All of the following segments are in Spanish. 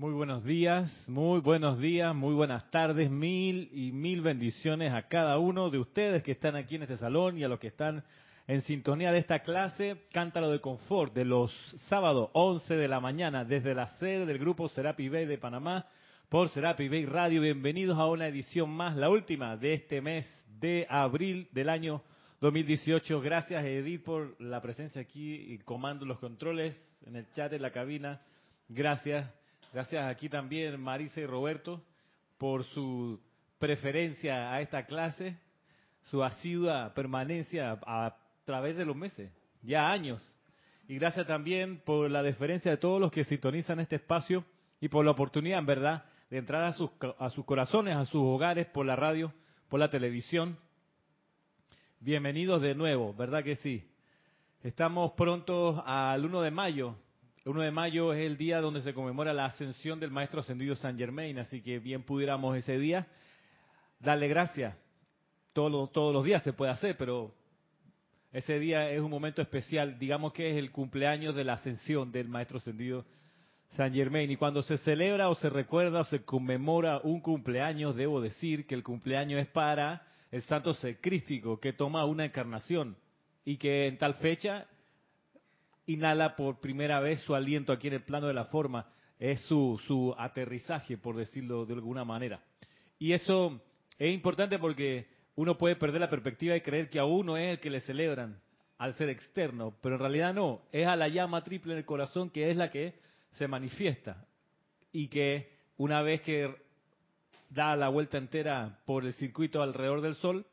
Muy buenos días, muy buenos días, muy buenas tardes, mil y mil bendiciones a cada uno de ustedes que están aquí en este salón y a los que están en sintonía de esta clase Cántaro de Confort de los sábados 11 de la mañana desde la sede del grupo Serapi Bay de Panamá por Serapi Bay Radio. Bienvenidos a una edición más, la última de este mes de abril del año 2018. Gracias Edith por la presencia aquí y comando los controles en el chat de la cabina. Gracias. Gracias aquí también Marisa y Roberto por su preferencia a esta clase, su asidua permanencia a través de los meses, ya años. Y gracias también por la deferencia de todos los que sintonizan este espacio y por la oportunidad, verdad, de entrar a sus, a sus corazones, a sus hogares, por la radio, por la televisión. Bienvenidos de nuevo, ¿verdad que sí? Estamos prontos al 1 de mayo, el 1 de mayo es el día donde se conmemora la ascensión del Maestro Ascendido San Germain, así que bien pudiéramos ese día darle gracias. Todos, todos los días se puede hacer, pero ese día es un momento especial. Digamos que es el cumpleaños de la ascensión del Maestro Ascendido San Germain. Y cuando se celebra o se recuerda o se conmemora un cumpleaños, debo decir que el cumpleaños es para el Santo Secrístico, que toma una encarnación y que en tal fecha inhala por primera vez su aliento aquí en el plano de la forma, es su, su aterrizaje, por decirlo de alguna manera. Y eso es importante porque uno puede perder la perspectiva y creer que a uno es el que le celebran al ser externo, pero en realidad no, es a la llama triple en el corazón que es la que se manifiesta. Y que una vez que da la vuelta entera por el circuito alrededor del Sol,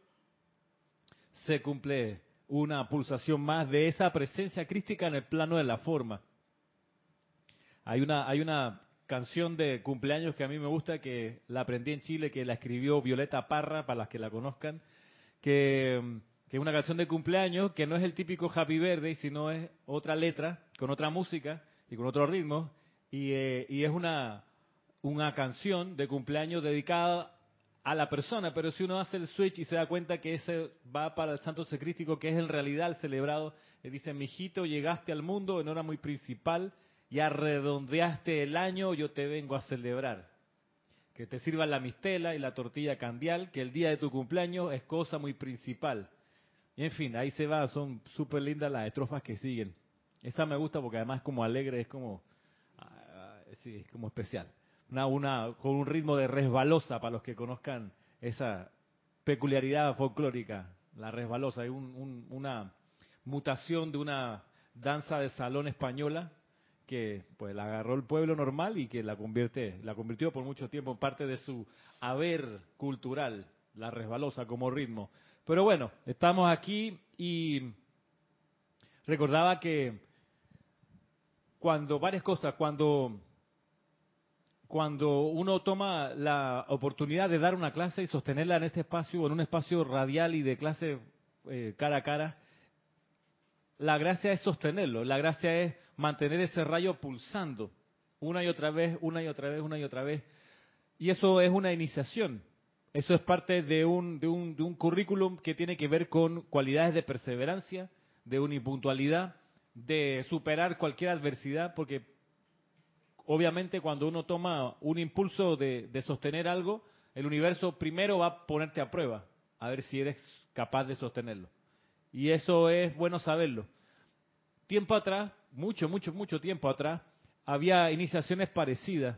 se cumple una pulsación más de esa presencia crística en el plano de la forma. Hay una, hay una canción de cumpleaños que a mí me gusta, que la aprendí en Chile, que la escribió Violeta Parra, para las que la conozcan, que, es una canción de cumpleaños que no es el típico Happy Birthday, sino es otra letra, con otra música y con otro ritmo, y, eh, y es una, una canción de cumpleaños dedicada a la persona, pero si uno hace el switch y se da cuenta que ese va para el santo secrístico, que es en realidad el celebrado, le dice, mijito, llegaste al mundo en hora muy principal, ya redondeaste el año, yo te vengo a celebrar. Que te sirva la mistela y la tortilla candial, que el día de tu cumpleaños es cosa muy principal. Y en fin, ahí se va, son súper lindas las estrofas que siguen. Esa me gusta porque además es como alegre, es como, ah, sí, es como especial una, con un ritmo de resbalosa para los que conozcan esa peculiaridad folclórica, la resbalosa, hay una mutación de una danza de salón española que pues la agarró el pueblo normal y que la convierte, la convirtió por mucho tiempo en parte de su haber cultural, la resbalosa como ritmo. Pero bueno, estamos aquí y recordaba que cuando varias cosas, cuando cuando uno toma la oportunidad de dar una clase y sostenerla en este espacio, en un espacio radial y de clase eh, cara a cara, la gracia es sostenerlo, la gracia es mantener ese rayo pulsando una y otra vez, una y otra vez, una y otra vez. Y eso es una iniciación. Eso es parte de un, de un, de un currículum que tiene que ver con cualidades de perseverancia, de unipuntualidad, de superar cualquier adversidad, porque obviamente cuando uno toma un impulso de, sostener algo, el universo primero va a ponerte a prueba, a ver si eres capaz de sostenerlo. Y eso es bueno saberlo. Tiempo atrás, mucho, mucho, mucho tiempo atrás, había iniciaciones parecidas.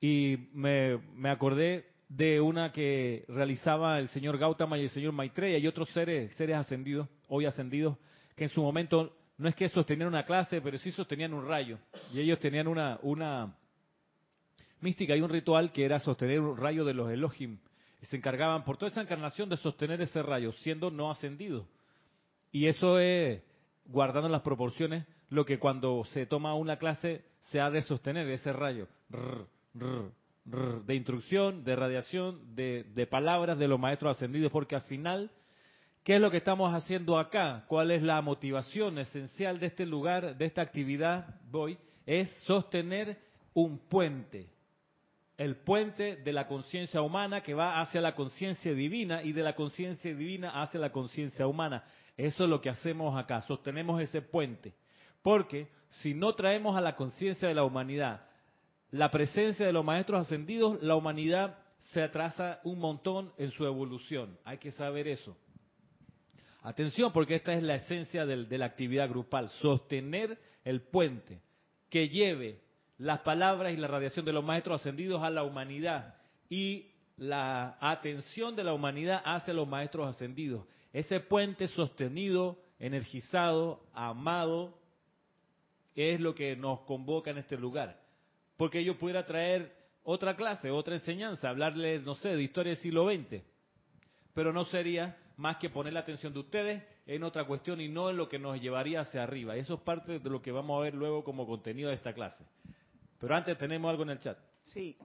Y me, me acordé de una que realizaba el señor Gautama y el señor Maitreya y otros seres, seres ascendidos, hoy ascendidos, que en su momento no es que sostenían una clase, pero sí sostenían un rayo. Y ellos tenían una, una mística y un ritual que era sostener un rayo de los Elohim. Y se encargaban por toda esa encarnación de sostener ese rayo, siendo no ascendido. Y eso es, guardando las proporciones, lo que cuando se toma una clase se ha de sostener ese rayo. de instrucción, de radiación, de, de palabras de los maestros ascendidos, porque al final ¿Qué es lo que estamos haciendo acá? ¿Cuál es la motivación esencial de este lugar, de esta actividad? Voy, es sostener un puente. El puente de la conciencia humana que va hacia la conciencia divina y de la conciencia divina hacia la conciencia humana. Eso es lo que hacemos acá, sostenemos ese puente. Porque si no traemos a la conciencia de la humanidad la presencia de los maestros ascendidos, la humanidad se atrasa un montón en su evolución. Hay que saber eso. Atención, porque esta es la esencia de la actividad grupal, sostener el puente que lleve las palabras y la radiación de los maestros ascendidos a la humanidad y la atención de la humanidad hacia los maestros ascendidos. Ese puente sostenido, energizado, amado, es lo que nos convoca en este lugar. Porque yo pudiera traer otra clase, otra enseñanza, hablarles, no sé, de historia del siglo XX, pero no sería más que poner la atención de ustedes en otra cuestión y no en lo que nos llevaría hacia arriba. Eso es parte de lo que vamos a ver luego como contenido de esta clase. Pero antes tenemos algo en el chat. Sí.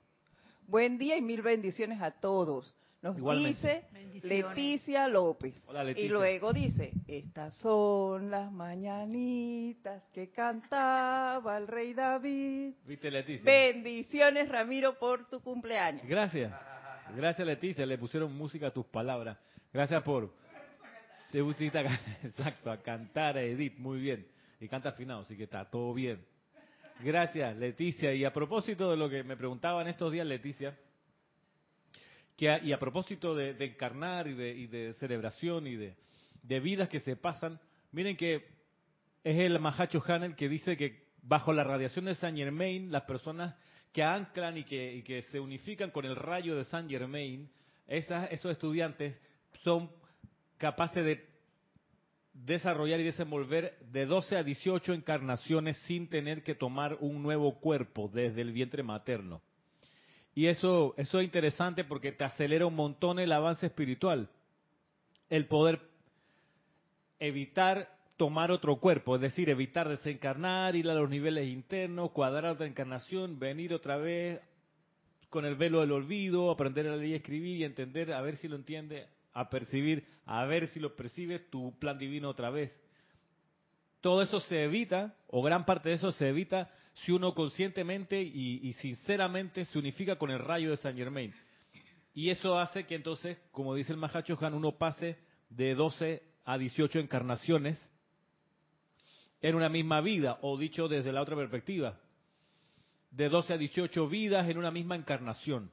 Buen día y mil bendiciones a todos. Nos dice Leticia López. Hola, Leticia. Y luego dice, estas son las mañanitas que cantaba el rey David. ¿Viste, Leticia? Bendiciones, Ramiro, por tu cumpleaños. Gracias. Gracias, Leticia. Le pusieron música a tus palabras. Gracias por... Te pusiste a, exacto, a cantar a Edith, muy bien. Y canta afinado, así que está todo bien. Gracias, Leticia. Y a propósito de lo que me preguntaban estos días, Leticia, que y a propósito de, encarnar y de, celebración y de, vidas que se pasan, miren que es el Mahacho Hanel que dice que bajo la radiación de Saint Germain, las personas que anclan y que, y que se unifican con el rayo de Saint Germain, esas, esos estudiantes son capaces de desarrollar y desenvolver de 12 a 18 encarnaciones sin tener que tomar un nuevo cuerpo desde el vientre materno. Y eso, eso es interesante porque te acelera un montón el avance espiritual. El poder evitar tomar otro cuerpo, es decir, evitar desencarnar, ir a los niveles internos, cuadrar otra encarnación, venir otra vez con el velo del olvido, aprender a leer y escribir y entender, a ver si lo entiende, a percibir, a ver si lo percibe tu plan divino otra vez. Todo eso se evita, o gran parte de eso se evita, si uno conscientemente y, sinceramente se unifica con el rayo de San Germain. Y eso hace que entonces, como dice el Mahacho Han, uno pase de 12 a 18 encarnaciones en una misma vida, o dicho desde la otra perspectiva, de 12 a 18 vidas en una misma encarnación.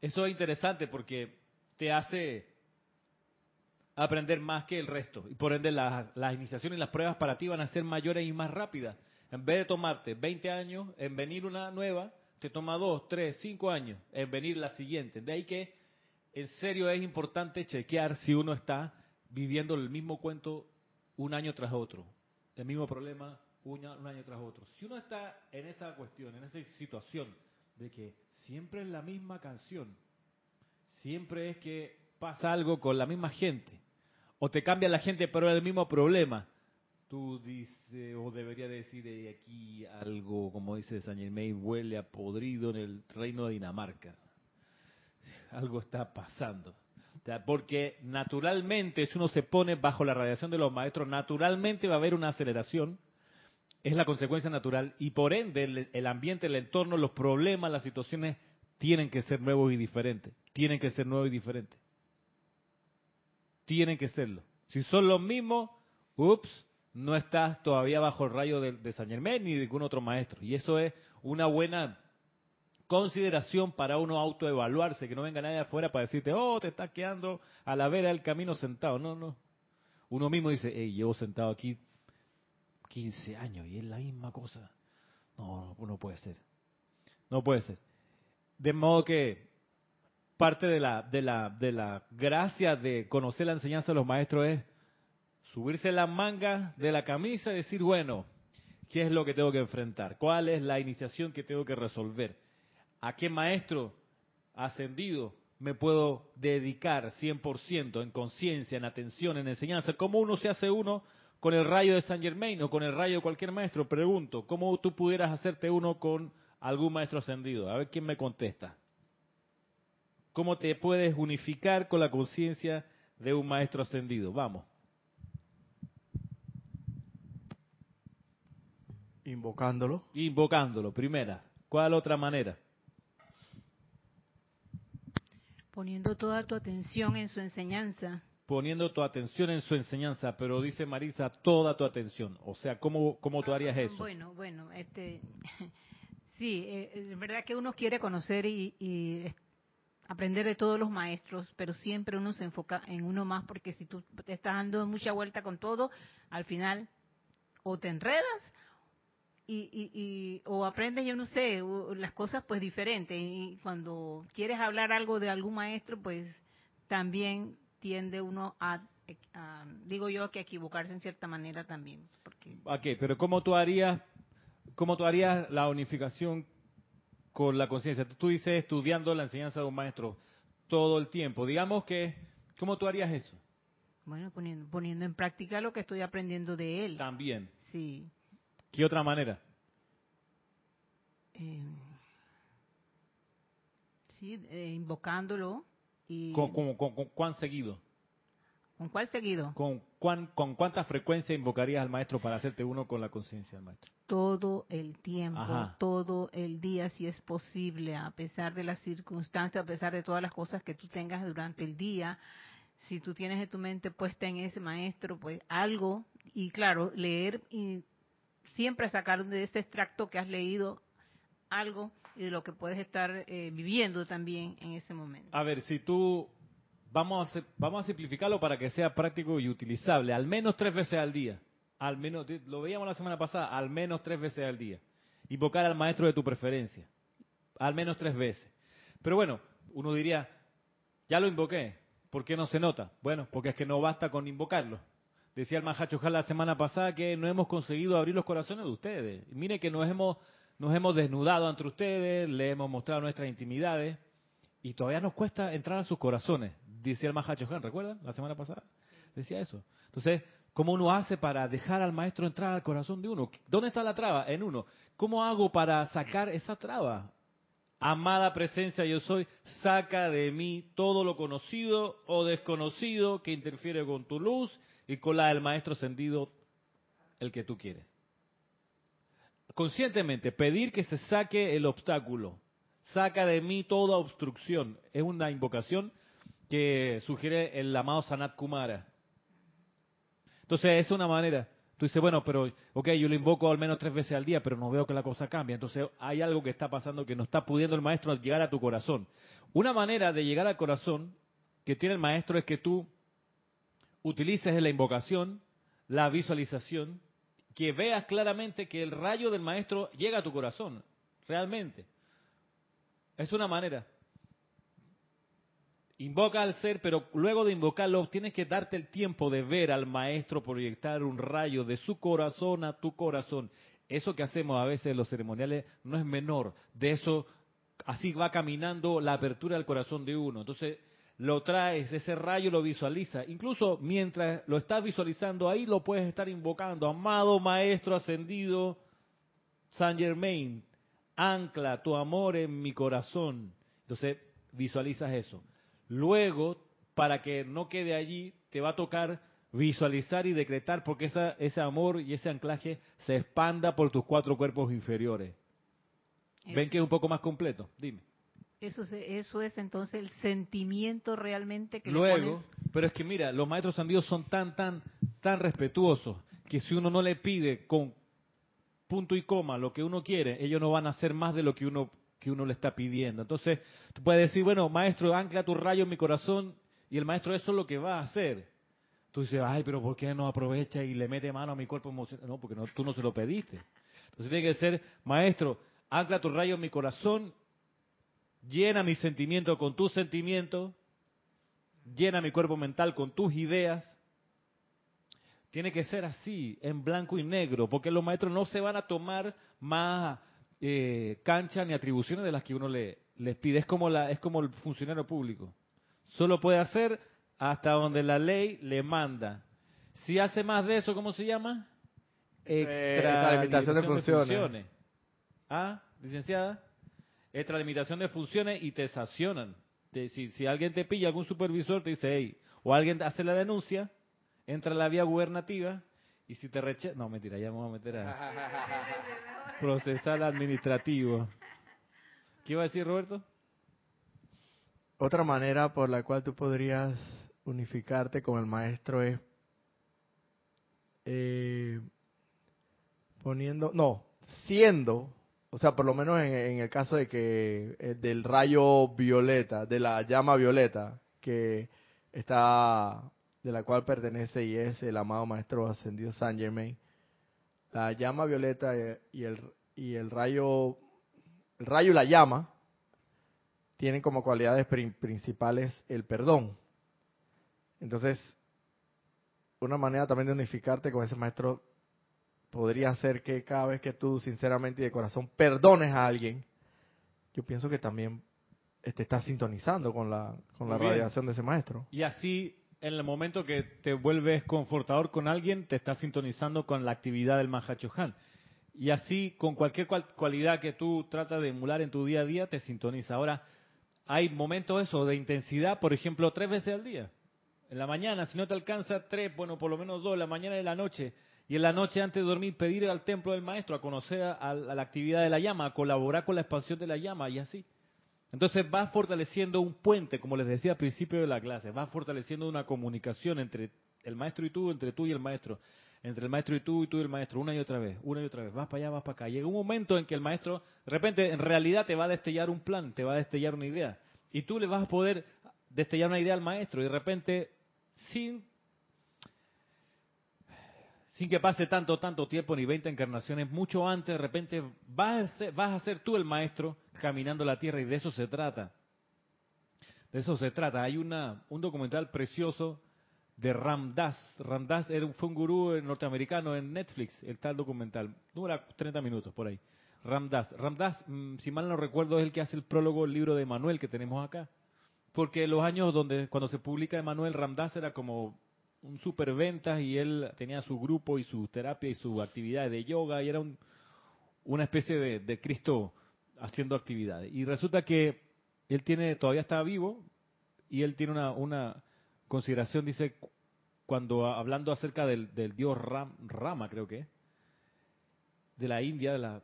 Eso es interesante porque te hace aprender más que el resto. Y por ende las, iniciaciones y las pruebas para ti van a ser mayores y más rápidas. En vez de tomarte 20 años en venir una nueva, te toma 2, 3, 5 años en venir la siguiente. De ahí que en serio es importante chequear si uno está viviendo el mismo cuento un año tras otro. El mismo problema un año tras otro. Si uno está en esa cuestión, en esa situación de que siempre es la misma canción, siempre es que pasa algo con la misma gente, o te cambia la gente pero es el mismo problema, tú dices, o debería decir aquí algo, como dice San Germain, huele a podrido en el reino de Dinamarca. Algo está pasando. porque naturalmente, si uno se pone bajo la radiación de los maestros, naturalmente va a haber una aceleración es la consecuencia natural y por ende el, ambiente, el entorno, los problemas, las situaciones tienen que ser nuevos y diferentes. Tienen que ser nuevos y diferentes. Tienen que serlo. Si son los mismos, ups, no estás todavía bajo el rayo de, San Germán ni de ningún otro maestro. Y eso es una buena consideración para uno autoevaluarse, que no venga nadie afuera para decirte, oh, te estás quedando a la vera del camino sentado. No, no. Uno mismo dice, hey, llevo sentado aquí 15 años y es la misma cosa. No, no puede ser. No puede ser. De modo que parte de la, de la, de la gracia de conocer la enseñanza de los maestros es subirse la manga de la camisa y decir, bueno, ¿qué es lo que tengo que enfrentar? ¿Cuál es la iniciación que tengo que resolver? ¿A qué maestro ascendido me puedo dedicar 100% en conciencia, en atención, en enseñanza? ¿Cómo uno se hace uno con el rayo de San Germain o con el rayo de cualquier maestro, pregunto, ¿cómo tú pudieras hacerte uno con algún maestro ascendido? A ver quién me contesta. ¿Cómo te puedes unificar con la conciencia de un maestro ascendido? Vamos. Invocándolo. Invocándolo, primera. ¿Cuál otra manera? Poniendo toda tu atención en su enseñanza poniendo tu atención en su enseñanza, pero dice Marisa, toda tu atención. O sea, ¿cómo, cómo tú harías eso? Bueno, bueno, este, sí, eh, es verdad que uno quiere conocer y, y aprender de todos los maestros, pero siempre uno se enfoca en uno más, porque si tú te estás dando mucha vuelta con todo, al final o te enredas y, y, y- o aprendes, yo no sé, las cosas pues diferentes. Y cuando quieres hablar algo de algún maestro, pues también tiende uno a, a- digo yo, que a equivocarse en cierta manera también, porque Ok, pero ¿cómo tú harías, cómo tú harías la unificación con la conciencia? Tú dices estudiando la enseñanza de un maestro todo el tiempo. Digamos que, ¿cómo tú harías eso? Bueno, poniendo, poniendo en práctica lo que estoy aprendiendo de él. También. Sí. ¿Qué otra manera? Eh, sí, eh, invocándolo. Y ¿Con, con- con- con cuán seguido? ¿Con cuál seguido? ¿Con, cuán, ¿Con cuánta frecuencia invocarías al maestro para hacerte uno con la conciencia del maestro? Todo el tiempo, Ajá. todo el día, si es posible, a pesar de las circunstancias, a pesar de todas las cosas que tú tengas durante el día. Si tú tienes de tu mente puesta en ese maestro, pues algo, y claro, leer y siempre sacar de ese extracto que has leído algo y de lo que puedes estar eh, viviendo también en ese momento. A ver, si tú... Vamos a, vamos a simplificarlo para que sea práctico y utilizable. Al menos tres veces al día. Al menos, lo veíamos la semana pasada, al menos tres veces al día. Invocar al maestro de tu preferencia. Al menos tres veces. Pero bueno, uno diría, ya lo invoqué. ¿Por qué no se nota? Bueno, porque es que no basta con invocarlo. Decía el Mahacho la semana pasada que no hemos conseguido abrir los corazones de ustedes. Mire que nos hemos, nos hemos desnudado ante ustedes, le hemos mostrado nuestras intimidades y todavía nos cuesta entrar a sus corazones. Decía el Mahacho Han, ¿recuerdan? La semana pasada. Decía eso. Entonces, ¿cómo uno hace para dejar al maestro entrar al corazón de uno? ¿Dónde está la traba? En uno. ¿Cómo hago para sacar esa traba? Amada presencia yo soy, saca de mí todo lo conocido o desconocido que interfiere con tu luz y con la del maestro ascendido, el que tú quieres. Conscientemente, pedir que se saque el obstáculo, saca de mí toda obstrucción, es una invocación que sugiere el amado Sanat Kumara. Entonces, es una manera. Tú dices, bueno, pero, ok, yo lo invoco al menos tres veces al día, pero no veo que la cosa cambie. Entonces, hay algo que está pasando que no está pudiendo el maestro llegar a tu corazón. Una manera de llegar al corazón que tiene el maestro es que tú utilices la invocación, la visualización, que veas claramente que el rayo del maestro llega a tu corazón, realmente. Es una manera. Invoca al ser, pero luego de invocarlo tienes que darte el tiempo de ver al maestro proyectar un rayo de su corazón a tu corazón. Eso que hacemos a veces en los ceremoniales no es menor. De eso, así va caminando la apertura del corazón de uno. Entonces, lo traes, ese rayo lo visualiza. Incluso mientras lo estás visualizando ahí, lo puedes estar invocando. Amado Maestro Ascendido San Germain, ancla tu amor en mi corazón. Entonces, visualizas eso. Luego, para que no quede allí, te va a tocar visualizar y decretar porque esa, ese amor y ese anclaje se expanda por tus cuatro cuerpos inferiores. ¿Ven que es un poco más completo? Dime. Eso, se- eso es entonces el sentimiento realmente que le Luego, pones. pero es que mira, los maestros sandidos son tan, tan, tan respetuosos que si uno no le pide con punto y coma lo que uno quiere, ellos no van a hacer más de lo que uno que uno le está pidiendo. Entonces, tú puedes decir, bueno, maestro, ancla tu rayo en mi corazón y el maestro eso es lo que va a hacer. Tú dices, ay, pero ¿por qué no aprovecha y le mete mano a mi cuerpo emocional? No, porque no, tú no se lo pediste. Entonces tiene que ser, maestro, ancla tu rayo en mi corazón, llena mi sentimiento con tus sentimientos, llena mi cuerpo mental con tus ideas. Tiene que ser así, en blanco y negro, porque los maestros no se van a tomar más eh, cancha ni atribuciones de las que uno le, les pide. Es como, la, es como el funcionario público. Solo puede hacer hasta donde la ley le manda. Si hace más de eso, ¿cómo se llama? extralimitación de funciones. ¿Ah, licenciada? Extralimitación de funciones y te sancionan. Te- si, si alguien te pilla, algún supervisor te dice, hey, o alguien hace la denuncia, entra a la vía gubernativa y si te rechaza... No, mentira, ya me voy a meter a procesal administrativo. ¿Qué iba a decir Roberto? Otra manera por la cual tú podrías unificarte con el maestro es eh, poniendo, no, siendo, o sea, por lo menos en, el caso de que eh, del rayo violeta, de la llama violeta, que está, de la cual pertenece y es el amado maestro ascendido Saint Germain, la llama violeta y el, y el rayo, el rayo y la llama tienen como cualidades principales el perdón. Entonces, una manera también de unificarte con ese maestro podría ser que cada vez que tú sinceramente y de corazón perdones a alguien, yo pienso que también te estás sintonizando con la, con la radiación de ese maestro. Y así, en el momento que te vuelves confortador con alguien, te estás sintonizando con la actividad del Mahachohan. Y así, con cualquier cualidad que tú tratas de emular en tu día a día, te sintoniza. Ahora, hay momentos eso de intensidad, por ejemplo, tres veces al día. En la mañana, si no te alcanza tres, bueno, por lo menos dos, la mañana y la noche. Y en la noche antes de dormir pedir al templo del maestro a conocer a, la actividad de la llama, a colaborar con la expansión de la llama y así. Entonces vas fortaleciendo un puente, como les decía al principio de la clase, vas fortaleciendo una comunicación entre el maestro y tú, entre tú y el maestro, entre el maestro y tú y tú y el maestro, una y otra vez, una y otra vez, vas para allá, vas para acá. Llega un momento en que el maestro, de repente, en realidad te va a destellar un plan, te va a destellar una idea. Y tú le vas a poder destellar una idea al maestro y de repente sin, sin que pase tanto, tanto tiempo, ni 20 encarnaciones, mucho antes, de repente vas a, ser, vas a ser tú el maestro caminando la tierra y de eso se trata. De eso se trata. Hay una, un documental precioso de Ramdas. Ramdas fue un gurú norteamericano en Netflix, el tal documental. Dura 30 minutos por ahí. Ramdas. Ramdas, mm, si mal no recuerdo, es el que hace el prólogo del libro de Manuel que tenemos acá porque los años donde cuando se publica Emanuel Ramdas era como un superventas y él tenía su grupo y su terapia y su actividad de yoga y era una especie de, Cristo haciendo actividades. Y resulta que él tiene todavía está vivo y él tiene una, consideración, dice, cuando hablando acerca del dios Rama, creo que de la India, de la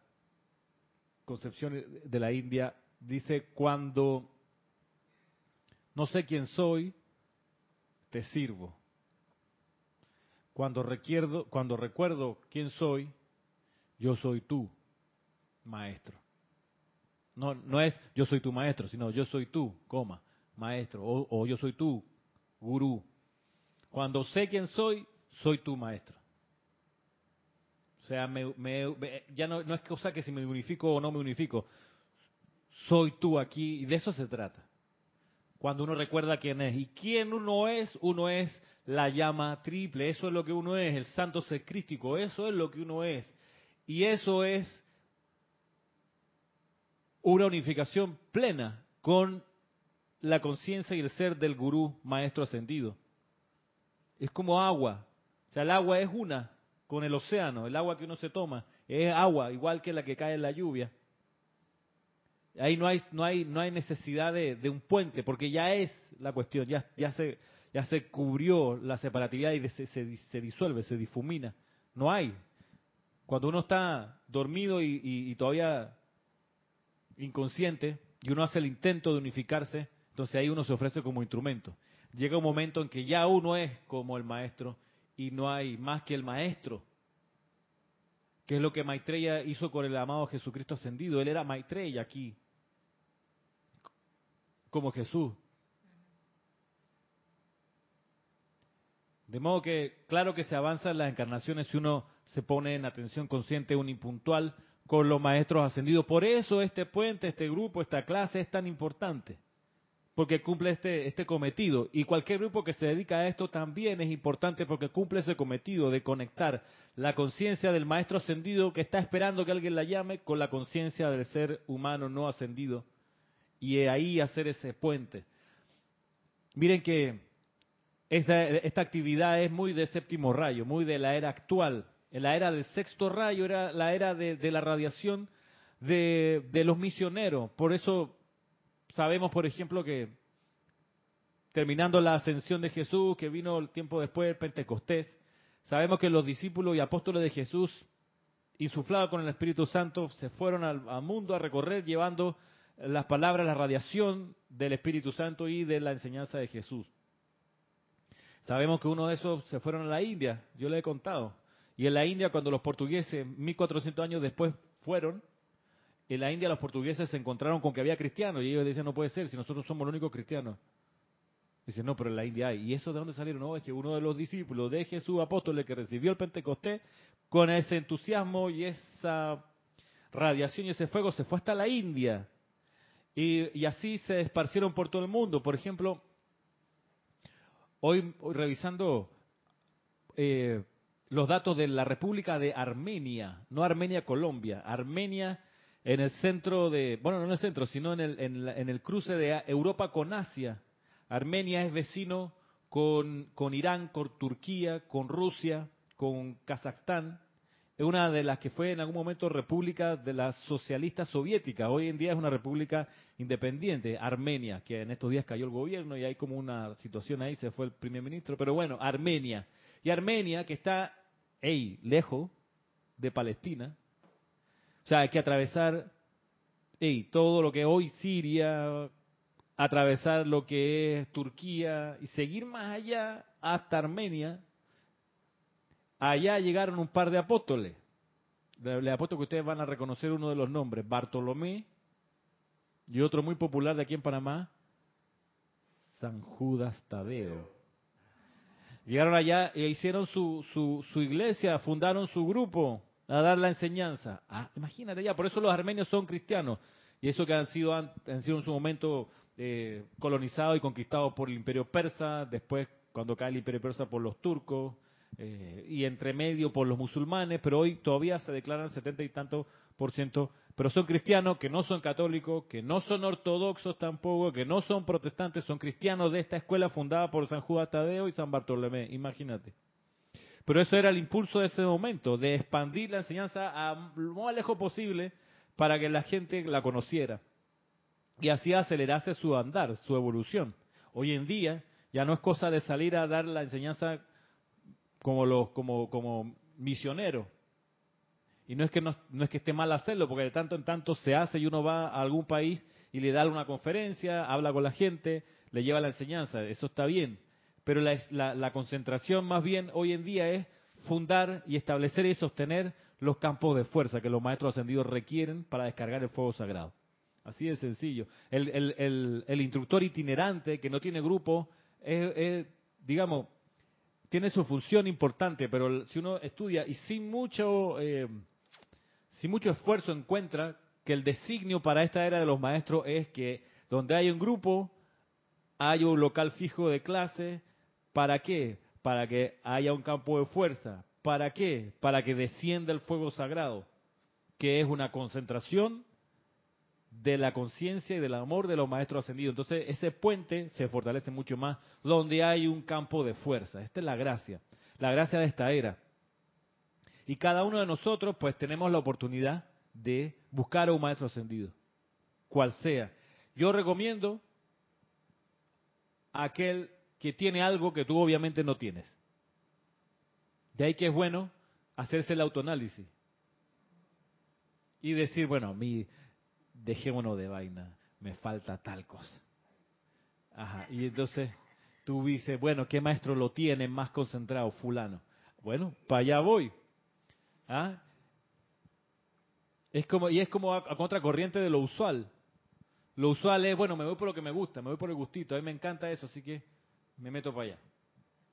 concepción de la India, dice, cuando no sé quién soy, te sirvo. Cuando recuerdo, cuando recuerdo quién soy, yo soy tú, maestro. No, no es yo soy tu maestro, sino yo soy tú, coma, maestro, o, yo soy tú, gurú. Cuando sé quién soy, soy tu maestro. O sea, ya no, no es cosa que si me unifico o no me unifico. Soy tú aquí y de eso se trata cuando uno recuerda quién es. ¿Y quién uno es? Uno es la llama triple, eso es lo que uno es, el santo ser crístico, eso es lo que uno es. Y eso es una unificación plena con la conciencia y el ser del gurú maestro ascendido. Es como agua. O sea, el agua es una con el océano, el agua que uno se toma es agua, igual que la que cae en la lluvia. Ahí no hay, no hay, no hay necesidad de, un puente, porque ya es la cuestión, ya, ya, se, ya se cubrió la separatividad y se, se, disuelve, se difumina. No hay. Cuando uno está dormido y, todavía inconsciente, y uno hace el intento de unificarse, entonces ahí uno se ofrece como instrumento. Llega un momento en que ya uno es como el maestro y no hay más que el maestro. Que es lo que Maitreya hizo con el amado Jesucristo ascendido. Él era Maitreya aquí como Jesús. De modo que, claro que se avanza en las encarnaciones si uno se pone en atención consciente, un impuntual, con los maestros ascendidos. Por eso este puente, este grupo, esta clase es tan importante, porque cumple este, este cometido. Y cualquier grupo que se dedica a esto también es importante porque cumple ese cometido de conectar la conciencia del maestro ascendido que está esperando que alguien la llame con la conciencia del ser humano no ascendido y ahí hacer ese puente. Miren que esta, actividad es muy de séptimo rayo, muy de la era actual. En la era del sexto rayo era la era de, la radiación de, de los misioneros. Por eso sabemos, por ejemplo, que terminando la ascensión de Jesús, que vino el tiempo después del Pentecostés, sabemos que los discípulos y apóstoles de Jesús, insuflados con el Espíritu Santo, se fueron al mundo a recorrer llevando las palabras, la radiación del Espíritu Santo y de la enseñanza de Jesús. Sabemos que uno de esos se fueron a la India, yo le he contado. Y en la India, cuando los portugueses, 1400 años después, fueron, en la India los portugueses se encontraron con que había cristianos y ellos decían, no puede ser, si nosotros somos los únicos cristianos. Dicen, no, pero en la India hay. ¿Y eso de dónde salieron? No, es que uno de los discípulos de Jesús apóstoles que recibió el Pentecostés, con ese entusiasmo y esa radiación y ese fuego, se fue hasta la India. Y, y así se esparcieron por todo el mundo. Por ejemplo, hoy, revisando eh, los datos de la República de Armenia, no Armenia, Colombia, Armenia en el centro de, bueno, no en el centro, sino en el, en el cruce de Europa con Asia. Armenia es vecino con, con Irán, con Turquía, con Rusia, con Kazajstán. Es una de las que fue en algún momento república de las socialistas soviéticas. Hoy en día es una república independiente, Armenia, que en estos días cayó el gobierno y hay como una situación ahí, se fue el primer ministro. Pero bueno, Armenia. Y Armenia, que está, hey, lejos de Palestina, o sea, hay que atravesar todo lo que hoy Siria, atravesar lo que es Turquía y seguir más allá hasta Armenia. Allá llegaron un par de apóstoles. Le apuesto que ustedes van a reconocer uno de los nombres, Bartolomé y otro muy popular de aquí en Panamá, San Judas Tadeo. Llegaron allá e hicieron su, su, iglesia, fundaron su grupo a dar la enseñanza. Ah, imagínate ya, por eso los armenios son cristianos. Y eso que han sido, han, sido en su momento eh, colonizados y conquistados por el imperio persa, después cuando cae el imperio persa por los turcos, eh, y entre medio por los musulmanes, pero hoy todavía se declaran setenta y tantos por ciento, pero son cristianos que no son católicos, que no son ortodoxos tampoco, que no son protestantes, son cristianos de esta escuela fundada por San Judas Tadeo y San Bartolomé, imagínate. Pero eso era el impulso de ese momento, de expandir la enseñanza a lo más lejos posible para que la gente la conociera. Y así acelerase su andar, su evolución. Hoy en día ya no es cosa de salir a dar la enseñanza como los como como misionero. Y no es que no, no, es que esté mal hacerlo, porque de tanto en tanto se hace y uno va a algún país y le da una conferencia, habla con la gente, le lleva la enseñanza, eso está bien. Pero la, concentración más bien hoy en día es fundar y establecer y sostener los campos de fuerza que los maestros ascendidos requieren para descargar el fuego sagrado. Así de sencillo. El, instructor itinerante que no tiene grupo, es, digamos, tiene su función importante, pero si uno estudia y sin mucho, eh, sin mucho esfuerzo encuentra que el designio para esta era de los maestros es que donde hay un grupo, hay un local fijo de clase, ¿Para qué? Para que haya un campo de fuerza. ¿Para qué? Para que descienda el fuego sagrado, que es una concentración de la conciencia y del amor de los maestros ascendidos. Entonces ese puente se fortalece mucho más donde hay un campo de fuerza. Esta es la gracia, la gracia de esta era. Y cada uno de nosotros pues tenemos la oportunidad de buscar a un maestro ascendido, cual sea. Yo recomiendo aquel que tiene algo que tú obviamente no tienes. De ahí que es bueno hacerse el autoanálisis y decir, bueno, a mí dejémonos de vaina, me falta tal cosa. Ajá, y entonces tú dices, bueno, ¿qué maestro lo tiene más concentrado? Fulano. Bueno, para allá voy. ¿Ah? Es como, y es como a, contracorriente de lo usual. Lo usual es, bueno, me voy por lo que me gusta, me voy por el gustito, a mí me encanta eso, así que me meto para allá,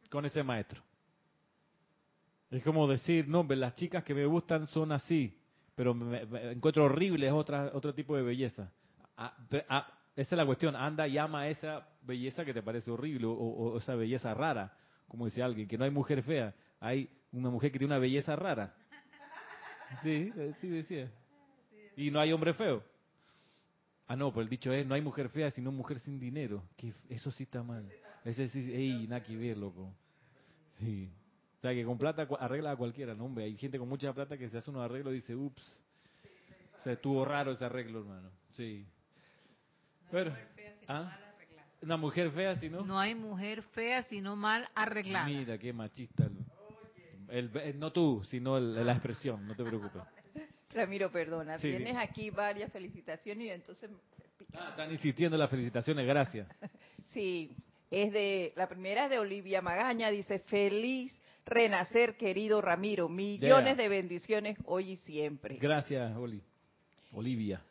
con ese maestro. Es como decir, no, las chicas que me gustan son así, pero me, encuentro horrible, es otra, otro tipo de belleza. Ah, ah, esa es la cuestión, anda y ama esa belleza que te parece horrible o, esa belleza rara, como dice alguien, que no hay mujer fea, hay una mujer que tiene una belleza rara. Sí, sí decía. Y no hay hombre feo. Ah, no, pues el dicho es, no hay mujer fea, sino mujer sin dinero. Que eso sí está mal. Ese sí, ey, nada que ver, loco. Sí. O sea, que con plata arregla a cualquiera, ¿no? Hombre, hay gente con mucha plata que se hace unos arreglos y dice, ups, se estuvo raro ese arreglo, hermano. Sí. Pero, ¿ah? Una mujer fea, si no. No hay mujer fea, sino mal arreglada. Mira, qué machista. El, no tú, sino la expresión, no te preocupes. Ramiro, perdona, tienes aquí varias felicitaciones y entonces... Ah, están insistiendo las felicitaciones, gracias. sí, Es de, la primera es de Olivia Magaña, dice, feliz renacer, querido Ramiro, millones Yeah. de bendiciones hoy y siempre. Gracias, Oli. Olivia.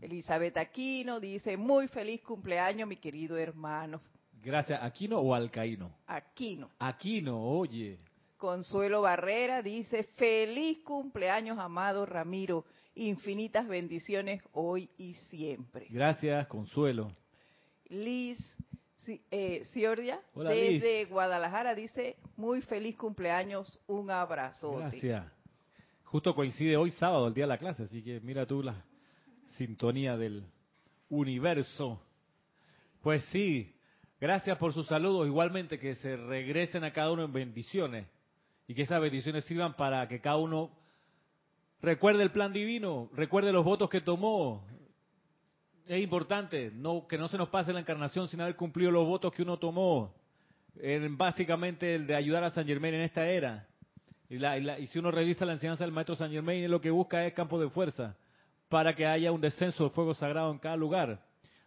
Elizabeth Aquino dice, muy feliz cumpleaños, mi querido hermano Gracias. ¿Aquino o Alcaíno? Aquino. Aquino, oye. Consuelo Barrera dice, feliz cumpleaños, amado Ramiro, infinitas bendiciones hoy y siempre. Gracias, Consuelo. Liz Ci- eh, Ciordia, Hola, desde Guadalajara, dice, muy feliz cumpleaños, un abrazote. Gracias. Justo coincide hoy sábado, el día de la clase, así que mira tú la sintonía del universo. Pues sí, gracias por sus saludos. Igualmente que se regresen a cada uno en bendiciones y que esas bendiciones sirvan para que cada uno recuerde el plan divino, recuerde los votos que tomó. Es importante no que no se nos pase la encarnación sin haber cumplido los votos que uno tomó. En, básicamente el de ayudar a San Germain en esta era. Y, la- y la- y si uno revisa la enseñanza del maestro San Germain, lo que busca es campo de fuerza para que haya un descenso del fuego sagrado en cada lugar.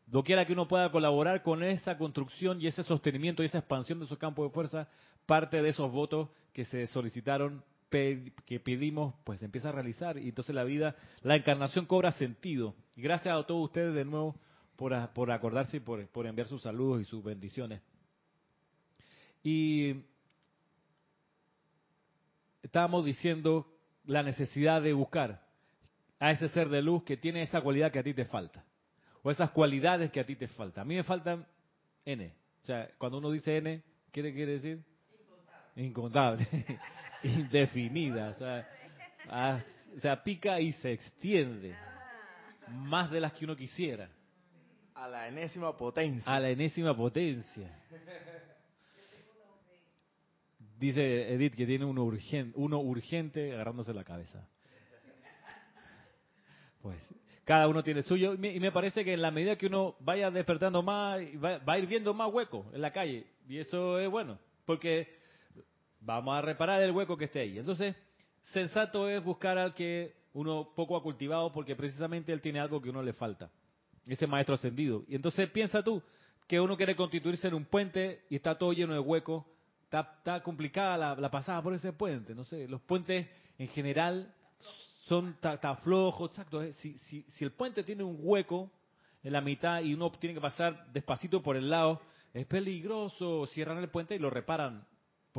Doquiera que uno pueda colaborar con esa construcción y ese sostenimiento y esa expansión de esos campos de fuerza, parte de esos votos que se solicitaron, que pedimos, pues se empieza a realizar y entonces la vida, la encarnación cobra sentido. Y gracias a todos ustedes de nuevo por, por acordarse y por, por enviar sus saludos y sus bendiciones. Y estábamos diciendo la necesidad de buscar a ese ser de luz que tiene esa cualidad que a ti te falta, o esas cualidades que a ti te faltan. A mí me faltan N. O sea, cuando uno dice N, ¿qué quiere decir? Incontable. Indefinida. O sea, ah, o sea, pica y se extiende. Más de las que uno quisiera. A la enésima potencia. A la enésima potencia. Dice Edith que tiene uno urgente, uno urgente agarrándose la cabeza. Pues cada uno tiene suyo y me, parece que en la medida que uno vaya despertando más, va, va a ir viendo más huecos en la calle y eso es bueno, porque vamos a reparar el hueco que esté ahí. Entonces, sensato es buscar al que uno poco ha cultivado porque precisamente él tiene algo que uno le falta, ese maestro ascendido. Y entonces piensa tú que uno quiere constituirse en un puente y está todo lleno de huecos, está, complicada la, pasada por ese puente, no sé, los puentes en general son flojos, exacto. Si, si, si el puente tiene un hueco en la mitad y uno tiene que pasar despacito por el lado, es peligroso. Cierran el puente y lo reparan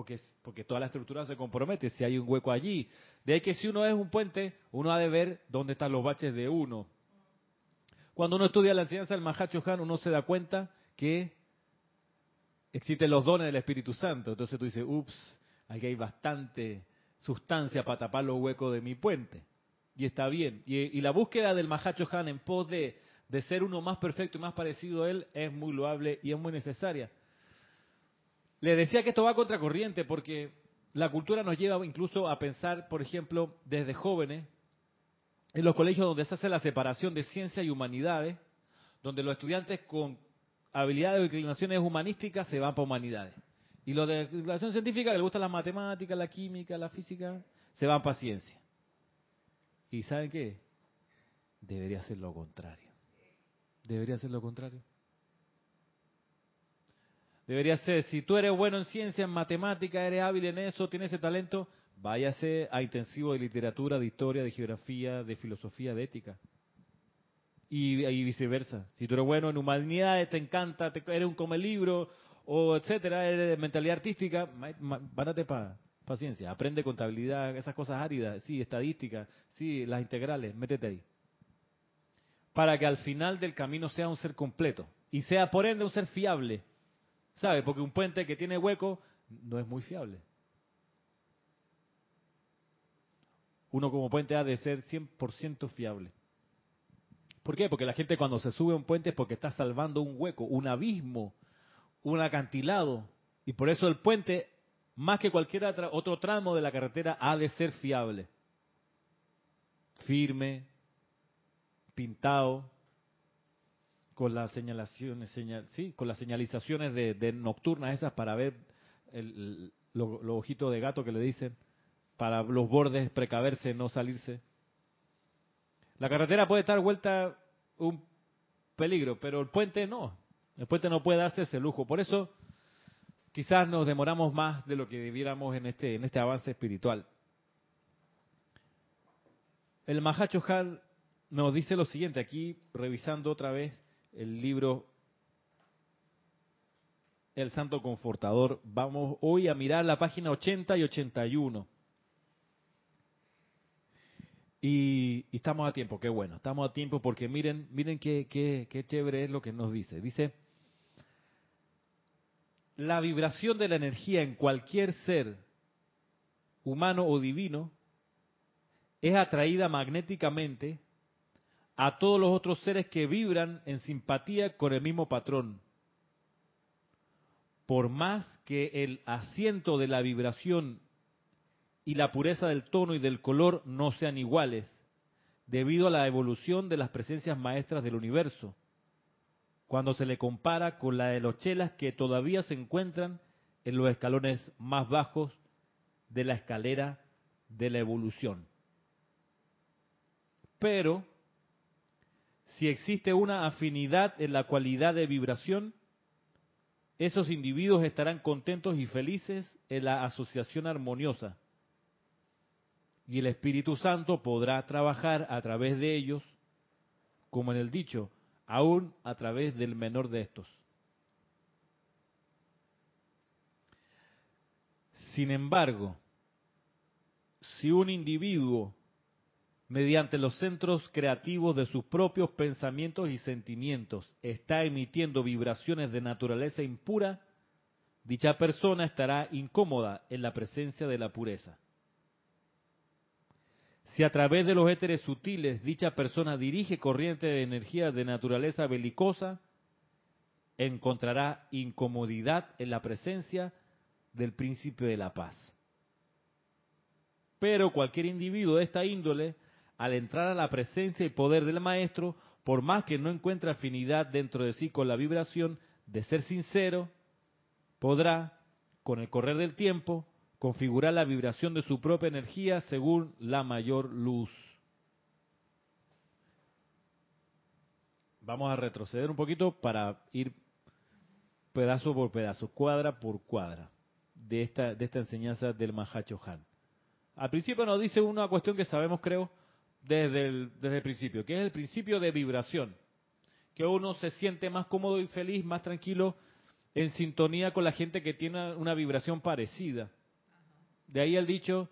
porque, porque toda la estructura se compromete si hay un hueco allí. De ahí que si uno es un puente, uno ha de ver dónde están los baches de uno. Cuando uno estudia la enseñanza del Mahacho Han, uno se da cuenta que existen los dones del Espíritu Santo. Entonces tú dices, ups, aquí hay bastante sustancia para tapar los huecos de mi puente. Y está bien. Y, la búsqueda del Mahacho Han en pos de, de ser uno más perfecto y más parecido a él es muy loable y es muy necesaria. Le decía que esto va contracorriente porque la cultura nos lleva incluso a pensar, por ejemplo, desde jóvenes, en los colegios donde se hace la separación de ciencia y humanidades, donde los estudiantes con habilidades o inclinaciones humanísticas se van para humanidades. Y los de inclinación científica, que les gustan las matemáticas, la química, la física, se van para ciencia. ¿Y saben qué? Debería ser lo contrario. Debería ser lo contrario. Debería ser, si tú eres bueno en ciencia, en matemática, eres hábil en eso, tienes ese talento, váyase a intensivo de literatura, de historia, de geografía, de filosofía, de ética. Y, viceversa. Si tú eres bueno en humanidades, te encanta, te, eres un come libro, o etcétera, eres de mentalidad artística, vándate para pa ciencia. Aprende contabilidad, esas cosas áridas, sí, estadística, sí, las integrales, métete ahí. Para que al final del camino sea un ser completo y sea por ende un ser fiable. ¿Sabe? Porque un puente que tiene hueco no es muy fiable. Uno como puente ha de ser 100% fiable. ¿Por qué? Porque la gente cuando se sube a un puente es porque está salvando un hueco, un abismo, un acantilado. Y por eso el puente, más que cualquier otro tramo de la carretera, ha de ser fiable. Firme, pintado, con las señalaciones, señal, sí, con las señalizaciones de, de nocturnas esas para ver los lo ojitos de gato que le dicen, para los bordes precaverse, no salirse. La carretera puede estar vuelta un peligro, pero el puente no. El puente no puede darse ese lujo. Por eso quizás nos demoramos más de lo que debiéramos en este, en este avance espiritual. El Mahacho nos dice lo siguiente, aquí revisando otra vez el libro El Santo Confortador, vamos hoy a mirar la página 80 y 81. Y, estamos a tiempo, qué bueno, estamos a tiempo porque miren, miren qué, qué, qué chévere es lo que nos dice. Dice, la vibración de la energía en cualquier ser, humano o divino, es atraída magnéticamente a todos los otros seres que vibran en simpatía con el mismo patrón. Por más que el asiento de la vibración y la pureza del tono y del color no sean iguales, debido a la evolución de las presencias maestras del universo, cuando se le compara con la de los chelas que todavía se encuentran en los escalones más bajos de la escalera de la evolución. Pero, si existe una afinidad en la cualidad de vibración, esos individuos estarán contentos y felices en la asociación armoniosa. Y el Espíritu Santo podrá trabajar a través de ellos, como en el dicho, aún a través del menor de estos. Sin embargo, si un individuo mediante los centros creativos de sus propios pensamientos y sentimientos, está emitiendo vibraciones de naturaleza impura, dicha persona estará incómoda en la presencia de la pureza. Si a través de los éteres sutiles dicha persona dirige corriente de energía de naturaleza belicosa, encontrará incomodidad en la presencia del príncipe de la paz. Pero cualquier individuo de esta índole al entrar a la presencia y poder del maestro, por más que no encuentre afinidad dentro de sí con la vibración de ser sincero, podrá, con el correr del tiempo, configurar la vibración de su propia energía según la mayor luz. Vamos a retroceder un poquito para ir pedazo por pedazo, cuadra por cuadra, de esta, enseñanza del Mahacho Han. Al principio nos dice una cuestión que sabemos, creo, desde el, desde el principio, que es el principio de vibración, que uno se siente más cómodo y feliz, más tranquilo, en sintonía con la gente que tiene una vibración parecida. De ahí el dicho,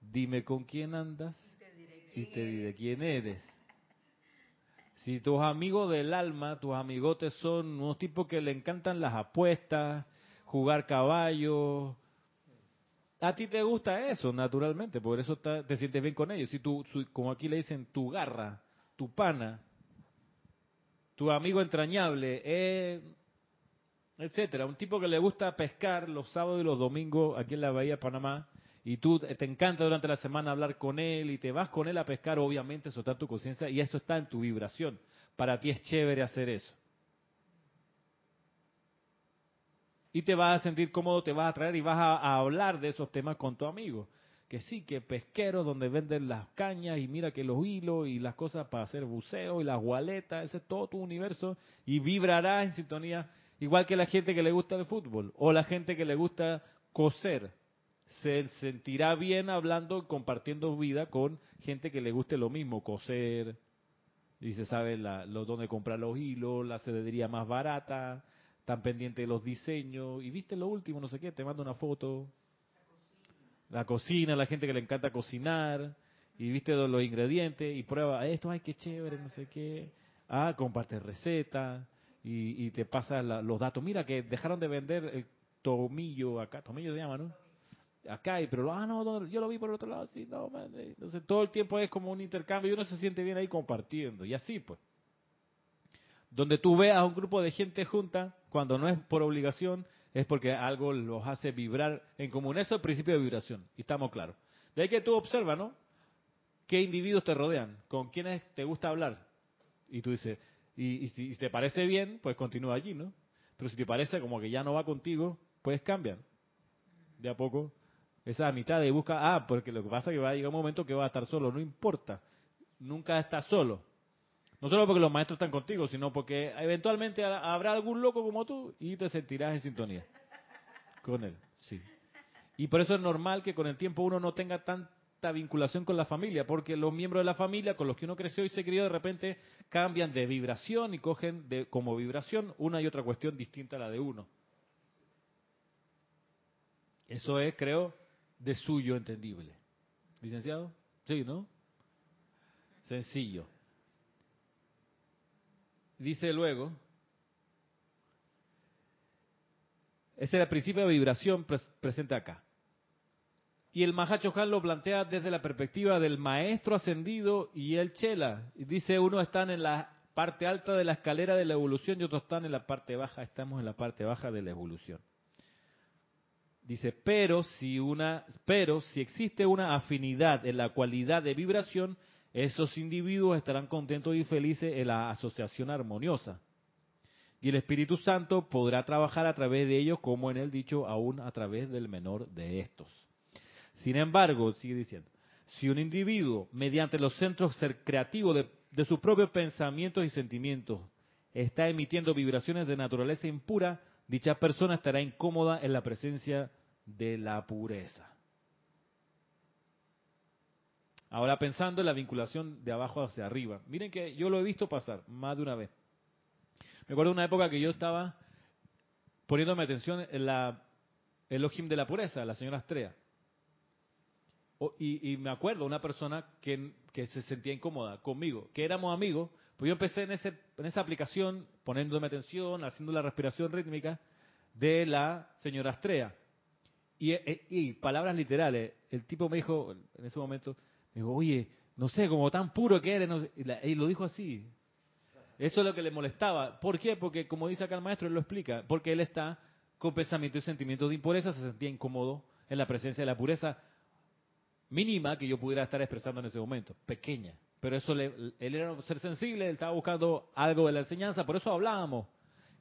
dime con quién andas y te diré quién eres. Si tus amigos del alma, tus amigotes son unos tipos que le encantan las apuestas, jugar caballos, a ti te gusta eso, naturalmente, por eso te sientes bien con ellos. Si tú, como aquí le dicen, tu garra, tu pana, tu amigo entrañable, eh, etcétera, un tipo que le gusta pescar los sábados y los domingos aquí en la Bahía de Panamá, y tú te encanta durante la semana hablar con él y te vas con él a pescar, obviamente eso está en tu conciencia y eso está en tu vibración. Para ti es chévere hacer eso. Y te vas a sentir cómodo, te vas a traer y vas a, hablar de esos temas con tu amigo. Que sí, que pesqueros donde venden las cañas y mira que los hilos y las cosas para hacer buceo y las gualetas, ese es todo tu universo y vibrarás en sintonía, igual que la gente que le gusta el fútbol o la gente que le gusta coser. Se sentirá bien hablando, compartiendo vida con gente que le guste lo mismo, coser, y se sabe la, lo, dónde comprar los hilos, la cedería más barata, tan pendiente de los diseños, y viste lo último, no sé qué, te mando una foto. La cocina, la gente que le encanta cocinar, y viste los ingredientes, y prueba esto, ay, qué chévere, no sé qué. Ah, comparte recetas, y, te pasa los datos. Mira que dejaron de vender el tomillo acá, tomillo se llama, ¿no? Acá, y, pero ah, no, yo lo vi por el otro lado, sí, no, man. Entonces todo el tiempo es como un intercambio y uno se siente bien ahí compartiendo, y así pues donde tú veas a un grupo de gente junta, cuando no es por obligación, es porque algo los hace vibrar en común. Eso es el principio de vibración, y estamos claros. De ahí que tú observas, ¿no? ¿Qué individuos te rodean? ¿Con quiénes te gusta hablar? Y tú dices, y, si te parece bien, pues continúa allí, ¿no? Pero si te parece como que ya no va contigo, pues cambian. De a poco. Esa mitad de busca, ah, porque lo que pasa es que va a llegar un momento que va a estar solo, no importa. Nunca estás solo no solo porque los maestros están contigo, sino porque eventualmente habrá algún loco como tú y te sentirás en sintonía. Con él, sí. Y por eso es normal que con el tiempo uno no tenga tanta vinculación con la familia, porque los miembros de la familia con los que uno creció y se crió de repente cambian de vibración y cogen de, como vibración una y otra cuestión distinta a la de uno. Eso es, creo, de suyo entendible. ¿Licenciado? Sí, ¿no? Sencillo. Dice luego, ese es el principio de vibración presente acá. Y el Mahacho Han lo plantea desde la perspectiva del maestro ascendido y el Chela. Y dice, uno están en la parte alta de la escalera de la evolución y otros están en la parte baja. Estamos en la parte baja de la evolución. Dice, pero si una, pero si existe una afinidad en la cualidad de vibración, esos individuos estarán contentos y felices en la asociación armoniosa. Y el Espíritu Santo podrá trabajar a través de ellos, como en el dicho, aún a través del menor de estos. Sin embargo, sigue diciendo, si un individuo, mediante los centros creativos de, de sus propios pensamientos y sentimientos, está emitiendo vibraciones de naturaleza impura, dicha persona estará incómoda en la presencia de la pureza. Ahora pensando en la vinculación de abajo hacia arriba. Miren que yo lo he visto pasar más de una vez. Me acuerdo de una época que yo estaba poniéndome atención en la Elohim de la pureza, la señora Astrea. y, me acuerdo una persona que, que, se sentía incómoda conmigo, que éramos amigos, pues yo empecé en, ese, en esa aplicación poniéndome atención, haciendo la respiración rítmica de la señora Astrea. Y, y, y palabras literales, el tipo me dijo en ese momento, digo, oye, no sé, como tan puro que eres, y lo dijo así. Eso es lo que le molestaba. ¿Por qué? Porque, como dice acá el maestro, él lo explica, porque él está con pensamientos y sentimientos de impureza, se sentía incómodo en la presencia de la pureza mínima que yo pudiera estar expresando en ese momento, pequeña. Pero eso, le, él era un ser sensible, él estaba buscando algo de la enseñanza, por eso hablábamos.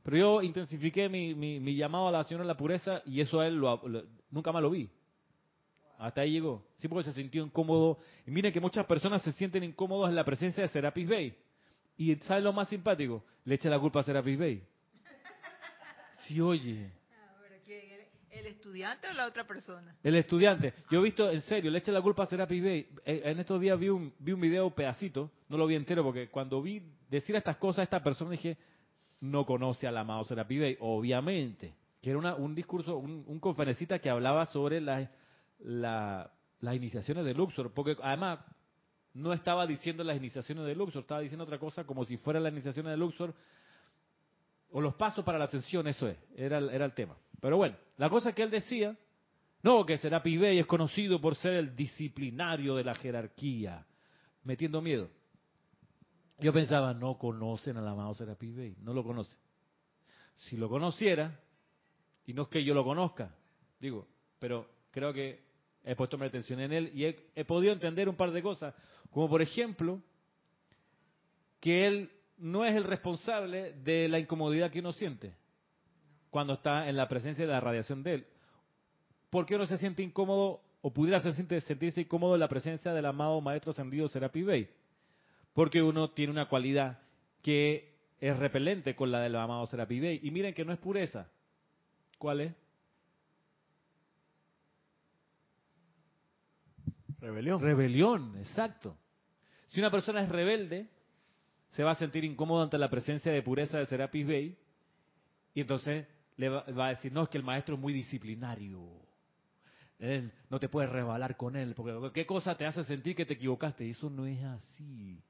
Pero yo intensifiqué mi, mi, llamado a la acción de la pureza y eso a él nunca más lo vi. Hasta ahí llegó. Sí, porque se sintió incómodo. Y miren que muchas personas se sienten incómodas en la presencia de Serapis Bey. Y ¿sabe lo más simpático? Le echa la culpa a Serapis Bey. Sí, oye. ¿El estudiante o la otra persona? El estudiante. Yo he visto, en serio, le echa la culpa a Serapis Bey. Eh, en estos días vi un, vi un video pedacito, no lo vi entero, porque cuando vi decir estas cosas a esta persona dije, no conoce al amado Serapis Bey, obviamente. Que era un discurso, un, un conferencista que hablaba sobre la la, las iniciaciones de Luxor, porque además no estaba diciendo las iniciaciones de Luxor, estaba diciendo otra cosa como si fuera las iniciaciones de Luxor o los pasos para la ascensión, eso es, era, era el tema. Pero bueno, la cosa que él decía, no, que Serapi Bey es conocido por ser el disciplinario de la jerarquía, metiendo miedo. Yo pensaba, no conocen al amado Serapi Bey, no lo conocen. Si lo conociera, y no es que yo lo conozca, digo, pero creo que he puesto mi atención en él y he, podido entender un par de cosas, como por ejemplo que él no es el responsable de la incomodidad que uno siente cuando está en la presencia de la radiación de él. ¿Por qué uno se siente incómodo o pudiera sentirse incómodo en la presencia del amado Maestro Ascendido Serapi Bey? Porque uno tiene una cualidad que es repelente con la del amado Serapi Bey. Y miren que no es pureza. ¿Cuál es? Rebelión. Rebelión, exacto. Si una persona es rebelde, se va a sentir incómodo ante la presencia de pureza de Serapis Bey y entonces le va, a decir, no, es que el maestro es muy disciplinario. No te puedes rebalar con él, porque qué cosa te hace sentir que te equivocaste. Y eso no es así.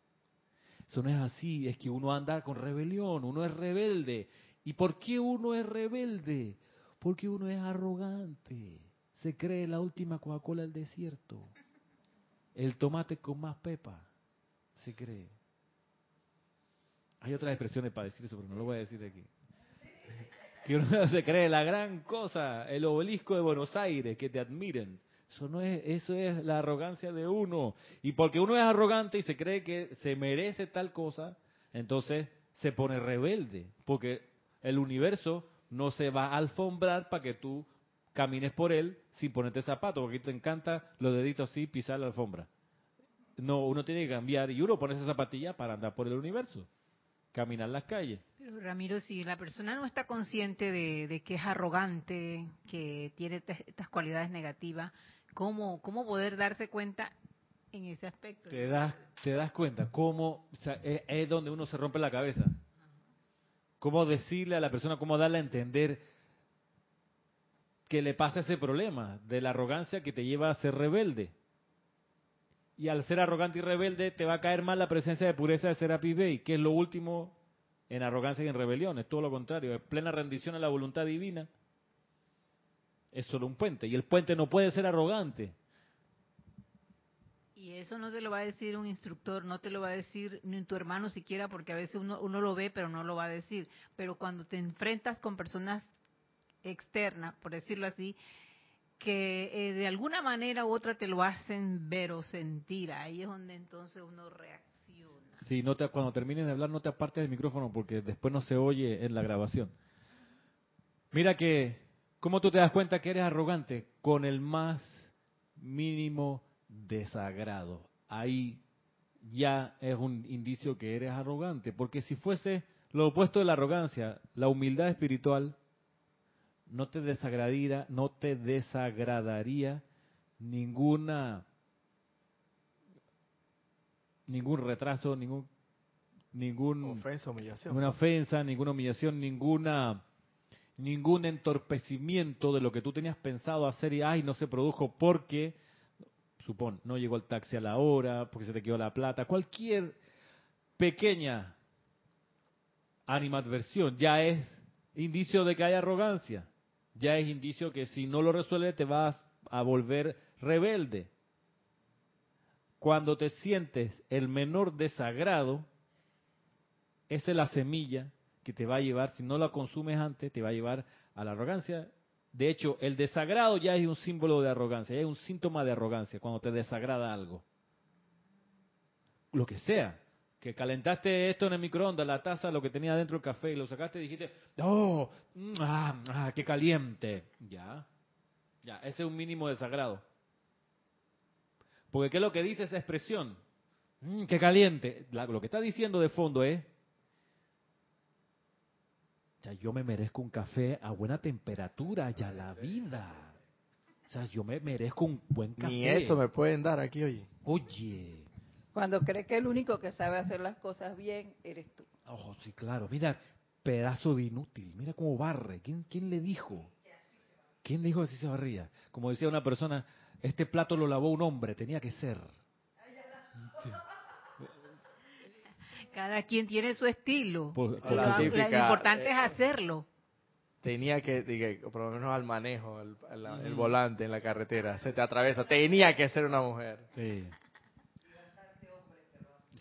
Eso no es así, es que uno anda con rebelión, uno es rebelde. ¿Y por qué uno es rebelde? Porque uno es arrogante. Se cree la última Coca-Cola del desierto. El tomate con más pepa se cree. Hay otras expresiones para decir eso, pero no lo voy a decir aquí. Que uno se cree la gran cosa, el obelisco de Buenos Aires, que te admiren. Eso no es, eso es la arrogancia de uno. Y porque uno es arrogante y se cree que se merece tal cosa, entonces se pone rebelde, porque el universo no se va a alfombrar para que tú camines por él sin ponerte zapatos, porque te encanta los deditos así, pisar la alfombra. No, uno tiene que cambiar y uno pone esa zapatilla para andar por el universo. caminar las calles. Pero Ramiro, si la persona no está consciente de, de que es arrogante, que tiene estas cualidades negativas, ¿cómo, ¿cómo poder darse cuenta en ese aspecto? Te das, te das cuenta cómo o sea, es, es donde uno se rompe la cabeza. Cómo decirle a la persona, cómo darle a entender que le pasa ese problema de la arrogancia que te lleva a ser rebelde. Y al ser arrogante y rebelde te va a caer mal la presencia de pureza de Serapis Bey, que es lo último en arrogancia y en rebelión, es todo lo contrario, es plena rendición a la voluntad divina. Es solo un puente, y el puente no puede ser arrogante. Y eso no te lo va a decir un instructor, no te lo va a decir ni tu hermano siquiera, porque a veces uno, uno lo ve, pero no lo va a decir. Pero cuando te enfrentas con personas externas, por decirlo así, que eh, de alguna manera u otra te lo hacen ver o sentir, ahí es donde entonces uno reacciona. Sí, no te, cuando termines de hablar no te apartes del micrófono porque después no se oye en la grabación. Mira que, ¿cómo tú te das cuenta que eres arrogante? Con el más mínimo desagrado. Ahí ya es un indicio que eres arrogante, porque si fuese lo opuesto de la arrogancia, la humildad espiritual, no te desagradaría, no te desagradaría ninguna ningún retraso, ningún ningún Ofensa, humillación. ninguna ofensa, ninguna humillación, ninguna ningún entorpecimiento de lo que tú tenías pensado hacer y ay no se produjo porque supón no llegó el taxi a la hora, porque se te quedó la plata, cualquier pequeña animadversión ya es indicio de que hay arrogancia, ya es indicio que si no lo resuelves te vas a volver rebelde. Cuando te sientes el menor desagrado, esa es la semilla que te va a llevar, si no la consumes antes, te va a llevar a la arrogancia. De hecho, el desagrado ya es un símbolo de arrogancia, ya es un síntoma de arrogancia cuando te desagrada algo. Lo que sea, que calentaste esto en el microondas, la taza, lo que tenía dentro del café, y lo sacaste y dijiste, ¡oh! mm, ah, ah, qué caliente! Ya, ya, ese es un mínimo desagrado. Porque ¿qué es lo que dice esa expresión? Mm, ¡Qué caliente! La- lo que está diciendo de fondo es, ya yo me merezco un café a buena temperatura, ya la vida. O sea, yo me merezco un buen café. Ni eso me pueden dar aquí, oye. Oye, Cuando crees que el único que sabe hacer las cosas bien eres tú. ojo, sí, claro. Mira, pedazo de inútil. Mira cómo barre. ¿Quién, quién le dijo? ¿Quién le dijo que así se barría? Como decía una persona, este plato lo lavó un hombre, tenía que ser. Sí. Cada quien tiene su estilo. Por- Lo- por- la lo típica, importante eh, es hacerlo. Tenía que, diga, por lo menos al manejo, el, el- el Ujú. volante en la carretera, se te atraviesa. Tenía que ser una mujer. Sí.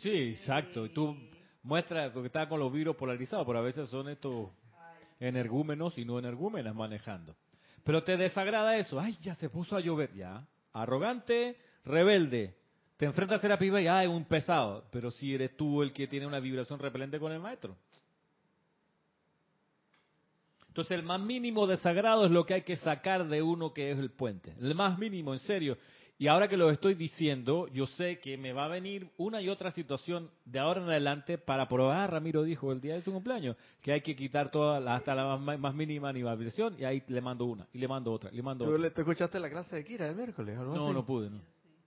Sí, exacto. Y tú muestras, porque está con los virus polarizados, pero a veces son estos energúmenos y no energúmenas manejando. Pero te desagrada eso. Ay, ya se puso a llover. Ya. Arrogante, rebelde. Te enfrentas a ser piba y, ay, un pesado. Pero si eres tú el que tiene una vibración repelente con el maestro. Entonces el más mínimo desagrado es lo que hay que sacar de uno que es el puente. El más mínimo, en serio. Y ahora que lo estoy diciendo, yo sé que me va a venir una y otra situación de ahora en adelante para probar, Ramiro dijo el día de su cumpleaños, que hay que quitar toda la- hasta la más, más mínima animación y ahí le mando una, y le mando otra, y le mando ¿Tú, otra. tú escuchaste la clase de Kira el miércoles? o No, así? no pude, no.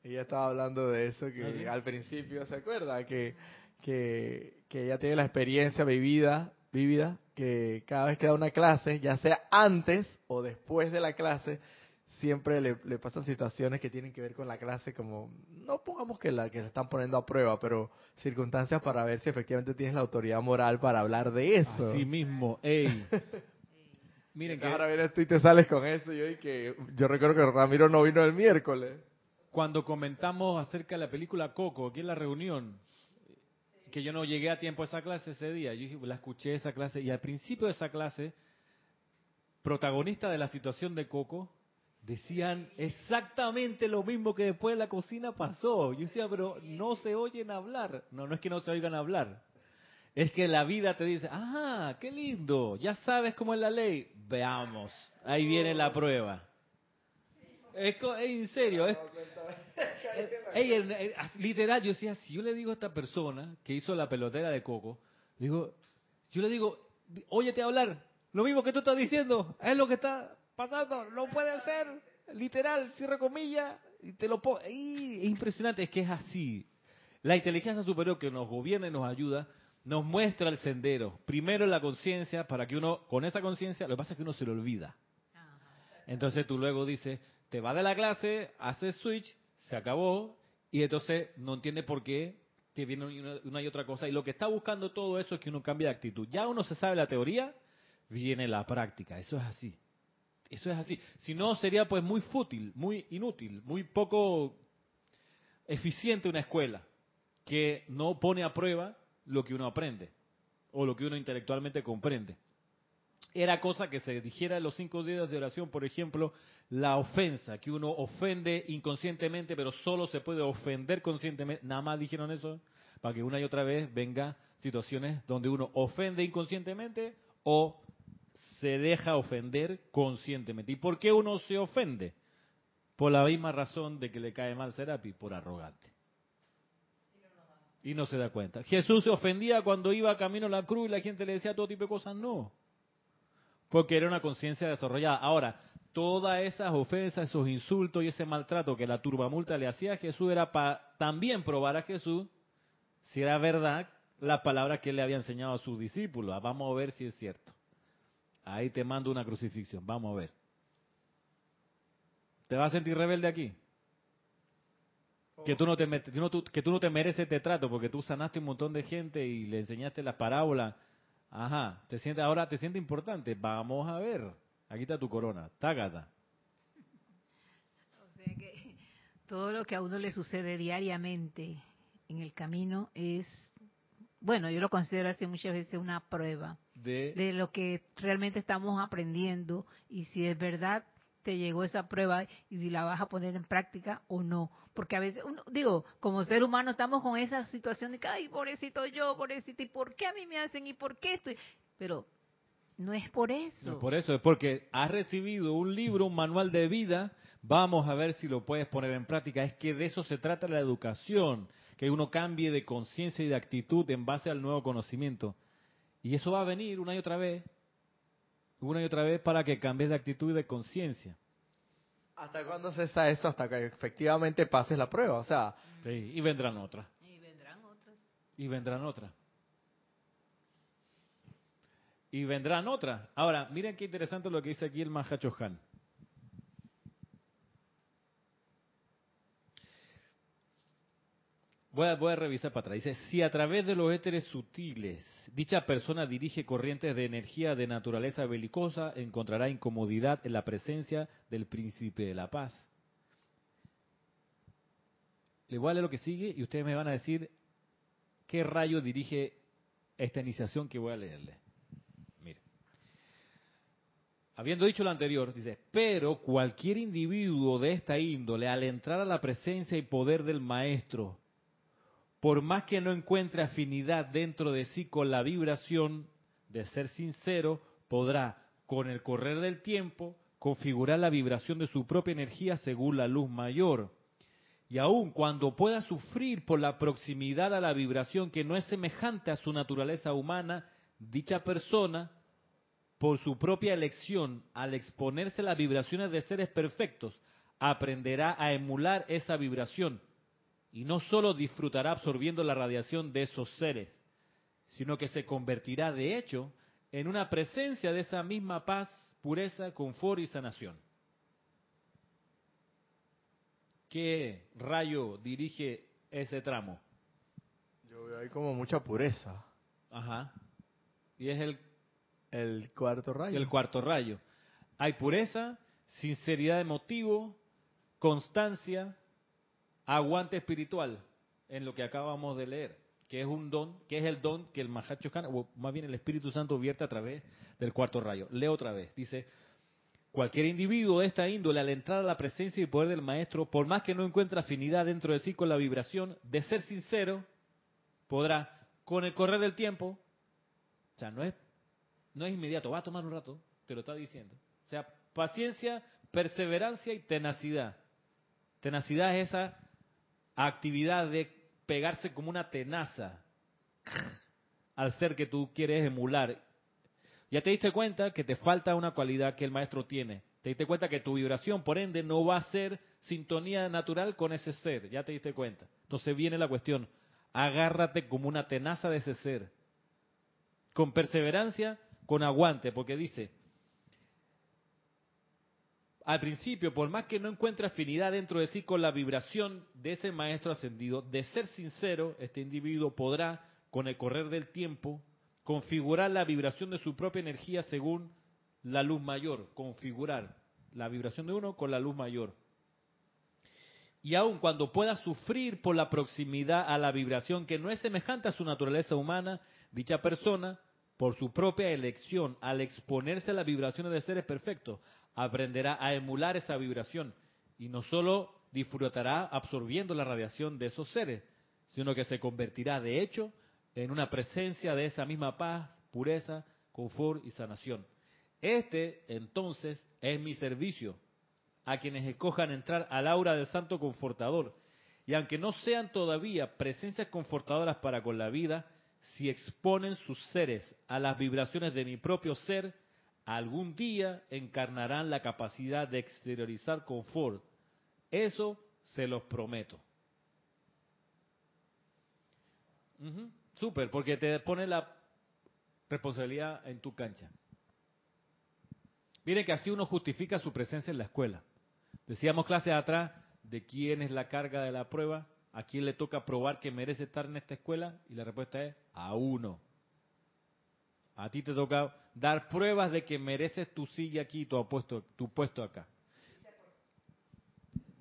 Ella estaba hablando de eso, que ¿Ah, sí? al principio, ¿se acuerda? Que, que, que ella tiene la experiencia vivida, vivida, que cada vez que da una clase, ya sea antes o después de la clase, siempre le, le pasan situaciones que tienen que ver con la clase, como, no pongamos que la que la están poniendo a prueba, pero circunstancias para ver si efectivamente tienes la autoridad moral para hablar de eso. Así mismo, ey. Miren que ahora vienes tú y te sales con eso. y Yo, y que, yo recuerdo que Ramiro no vino el miércoles. cuando comentamos acerca de la película Coco, aquí en la reunión, que yo no llegué a tiempo a esa clase ese día, yo dije, la escuché esa clase, y al principio de esa clase, protagonista de la situación de Coco, decían exactamente lo mismo que después en la cocina pasó. Yo decía, pero no se oyen hablar. No, no es que no se oigan hablar. Es que la vida te dice, ah, qué lindo, ya sabes cómo es la ley. Veamos, ahí viene la prueba. Es, en serio, es, en- as- literal, yo decía, si yo le digo a esta persona que hizo la pelotera de coco, Digo, yo le digo, óyete hablar, lo mismo que tú estás diciendo, es lo que está pasando, no puede ser, literal, cierra comillas, y te lo pongo. Es impresionante, es que es así. La inteligencia superior que nos gobierna y nos ayuda, nos muestra el sendero. Primero la conciencia, para que uno, con esa conciencia, lo que pasa es que uno se lo olvida. Entonces tú luego dices, te va de la clase, haces switch, se acabó, y entonces no entiende por qué te viene una, y otra cosa. Y lo que está buscando todo eso es que uno cambie de actitud. Ya uno se sabe la teoría, viene la práctica. Eso es así. Eso es así. Si no, sería pues muy fútil, muy inútil, muy poco eficiente una escuela que no pone a prueba lo que uno aprende o lo que uno intelectualmente comprende. Era cosa que se dijera en los cinco días de oración, por ejemplo, la ofensa, que uno ofende inconscientemente, pero solo se puede ofender conscientemente. Nada más dijeron eso, para que una y otra vez venga situaciones donde uno ofende inconscientemente o se deja ofender conscientemente. ¿Y por qué uno se ofende? Por la misma razón de que le cae mal Serapi, por arrogante. Y no se da cuenta. Jesús se ofendía cuando iba camino a la cruz y la gente le decía todo tipo de cosas. No. Porque era una conciencia desarrollada. Ahora, todas esas ofensas, esos insultos y ese maltrato que la turbamulta le hacía a Jesús era para también probar a Jesús si era verdad la palabra que él le había enseñado a sus discípulos. Vamos a ver si es cierto. Ahí te mando una crucifixión. Vamos a ver. ¿Te vas a sentir rebelde aquí? Que tú, no te, que no te mereces este trato porque tú sanaste un montón de gente y le enseñaste las parábolas. Ajá, te sientes, ahora te sientes importante. Vamos a ver. Aquí está tu corona. Tágata. O sea que todo lo que a uno le sucede diariamente en el camino es, bueno, yo lo considero así muchas veces una prueba de, de lo que realmente estamos aprendiendo y si es verdad te llegó esa prueba y si la vas a poner en práctica o no. Porque a veces, uno, digo, como ser humano estamos con esa situación de que, ay, pobrecito yo, pobrecito, ¿y por qué a mí me hacen? ¿Y por qué estoy? Pero no es por eso. No es por eso, es porque has recibido un libro, un manual de vida, vamos a ver si lo puedes poner en práctica. Es que de eso se trata la educación, que uno cambie de conciencia y de actitud en base al nuevo conocimiento. Y eso va a venir una y otra vez, una y otra vez para que cambies de actitud y de conciencia. ¿Hasta cuándo cesa eso? Hasta que efectivamente pases la prueba, o sea. y vendrán otras. Y vendrán otras. Y vendrán otras. Y vendrán otras. Ahora, miren qué interesante lo que dice aquí el Mahacho Voy a, revisar para atrás. Dice, si a través de los éteres sutiles dicha persona dirige corrientes de energía de naturaleza belicosa, encontrará incomodidad en la presencia del príncipe de la paz. Le voy a leer lo que sigue y ustedes me van a decir qué rayo dirige esta iniciación que voy a leerle. Mire. Habiendo dicho lo anterior, dice, pero cualquier individuo de esta índole, al entrar a la presencia y poder del maestro, por más que no encuentre afinidad dentro de sí con la vibración de ser sincero, podrá, con el correr del tiempo, configurar la vibración de su propia energía según la luz mayor. Y aun cuando pueda sufrir por la proximidad a la vibración que no es semejante a su naturaleza humana, dicha persona, por su propia elección, al exponerse a las vibraciones de seres perfectos, aprenderá a emular esa vibración y no solo disfrutará absorbiendo la radiación de esos seres, sino que se convertirá de hecho en una presencia de esa misma paz, pureza, confort y sanación. ¿Qué rayo dirige ese tramo? Yo veo ahí como mucha pureza. Ajá. Y es el el cuarto rayo. El cuarto rayo. Hay pureza, sinceridad de motivo, constancia, aguante espiritual en lo que acabamos de leer, que es un don, que es el don que el Mahacho o más bien el Espíritu Santo vierte a través del cuarto rayo. Leo otra vez, dice, cualquier individuo de esta índole al entrar a la presencia y poder del Maestro, por más que no encuentre afinidad dentro de sí con la vibración, de ser sincero, podrá, con el correr del tiempo, o sea, no es, no es inmediato, va a tomar un rato, te lo está diciendo. O sea, paciencia, perseverancia y tenacidad. Tenacidad es esa actividad de pegarse como una tenaza al ser que tú quieres emular. Ya te diste cuenta que te falta una cualidad que el maestro tiene. Te diste cuenta que tu vibración, por ende, no va a ser sintonía natural con ese ser. Ya te diste cuenta. Entonces viene la cuestión. Agárrate como una tenaza de ese ser. Con perseverancia, con aguante, porque dice, al principio, por más que no encuentre afinidad dentro de sí con la vibración de ese maestro ascendido, de ser sincero, este individuo podrá, con el correr del tiempo, configurar la vibración de su propia energía según la luz mayor, configurar la vibración de uno con la luz mayor. Y aun cuando pueda sufrir por la proximidad a la vibración que no es semejante a su naturaleza humana, dicha persona, por su propia elección, al exponerse a las vibraciones de seres perfectos, aprenderá a emular esa vibración y no solo disfrutará absorbiendo la radiación de esos seres, sino que se convertirá de hecho en una presencia de esa misma paz, pureza, confort y sanación. Este, entonces, es mi servicio a quienes escojan entrar al aura del Santo Confortador. Y aunque no sean todavía presencias confortadoras para con la vida, si exponen sus seres a las vibraciones de mi propio ser, algún día encarnarán la capacidad de exteriorizar confort. Eso se los prometo. Súper, porque te pone la responsabilidad en tu cancha. Miren que así uno justifica su presencia en la escuela. Decíamos clases atrás de quién es la carga de la prueba, a quién le toca probar que merece estar en esta escuela, y la respuesta es a uno. A ti te toca dar pruebas de que mereces tu silla aquí, tu puesto, tu puesto acá.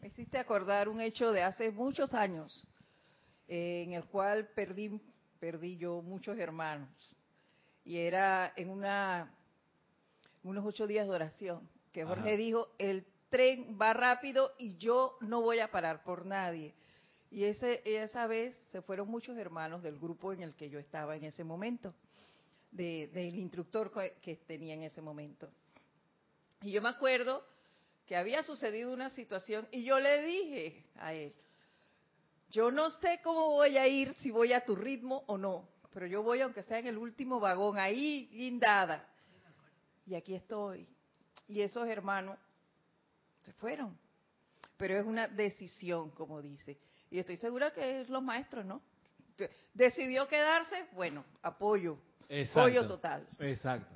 Me hiciste acordar un hecho de hace muchos años, eh, en el cual perdí, perdí yo muchos hermanos. Y era en una unos ocho días de oración, que Jorge dijo, el tren va rápido y yo no voy a parar por nadie. Y ese, esa vez se fueron muchos hermanos del grupo en el que yo estaba en ese momento del instructor que tenía en ese momento. Y yo me acuerdo que había sucedido una situación y yo le dije a él, yo no sé cómo voy a ir, si voy a tu ritmo o no, pero yo voy aunque sea en el último vagón, ahí guindada. Y aquí estoy. Y esos hermanos se fueron. Pero es una decisión, como dice. Y estoy segura que los maestros, ¿no? Decidió quedarse, bueno, apoyo, Exacto. total. Exacto.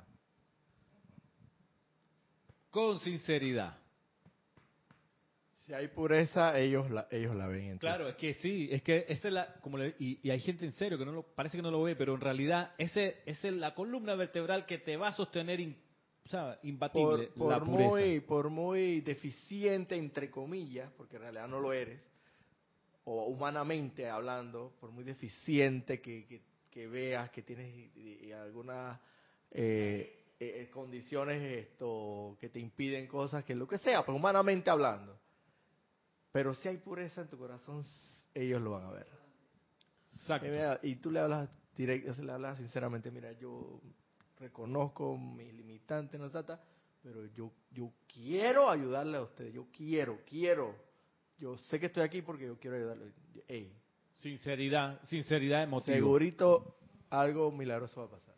Con sinceridad. Si hay pureza, ellos la, ellos la ven. Claro, es que sí, es que esa es la, como y, hay gente en serio que no lo, parece que no lo ve, pero en realidad ese, es la columna vertebral que te va a sostener, o sea, imbatible, por, la Muy, por muy deficiente, entre comillas, porque en realidad no lo eres, o humanamente hablando, por muy deficiente que que veas que tienes algunas eh, eh, condiciones esto que te impiden cosas, que lo que sea, pues humanamente hablando. Pero si hay pureza en tu corazón, ellos lo van a ver. Exacto. Y, tú le hablas directo, le hablas sinceramente, mira, yo reconozco mis limitantes, no trata, pero yo yo quiero ayudarle a usted, yo quiero, quiero. Yo sé que estoy aquí porque yo quiero ayudarle. Hey, Sinceridad, sinceridad emotiva. Segurito algo milagroso va a pasar.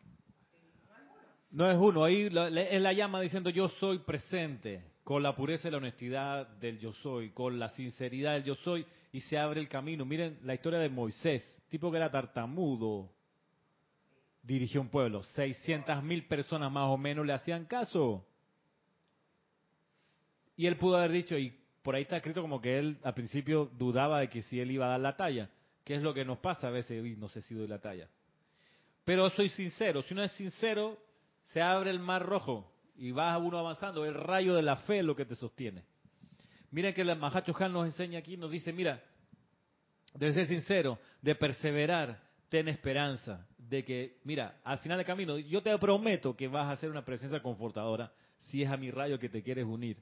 No es uno, ahí es la llama diciendo yo soy presente, con la pureza y la honestidad del yo soy, con la sinceridad del yo soy, y se abre el camino. Miren la historia de Moisés, tipo que era tartamudo, dirigió un pueblo, 600 mil personas más o menos le hacían caso. Y él pudo haber dicho, y por ahí está escrito como que él al principio dudaba de que si él iba a dar la talla que es lo que nos pasa a veces, no sé si doy la talla. Pero soy sincero, si uno es sincero, se abre el mar rojo y va uno avanzando, el rayo de la fe es lo que te sostiene. Miren que el Mahacho Han nos enseña aquí, nos dice, mira, de ser sincero, de perseverar, ten esperanza, de que, mira, al final del camino, yo te prometo que vas a ser una presencia confortadora si es a mi rayo que te quieres unir.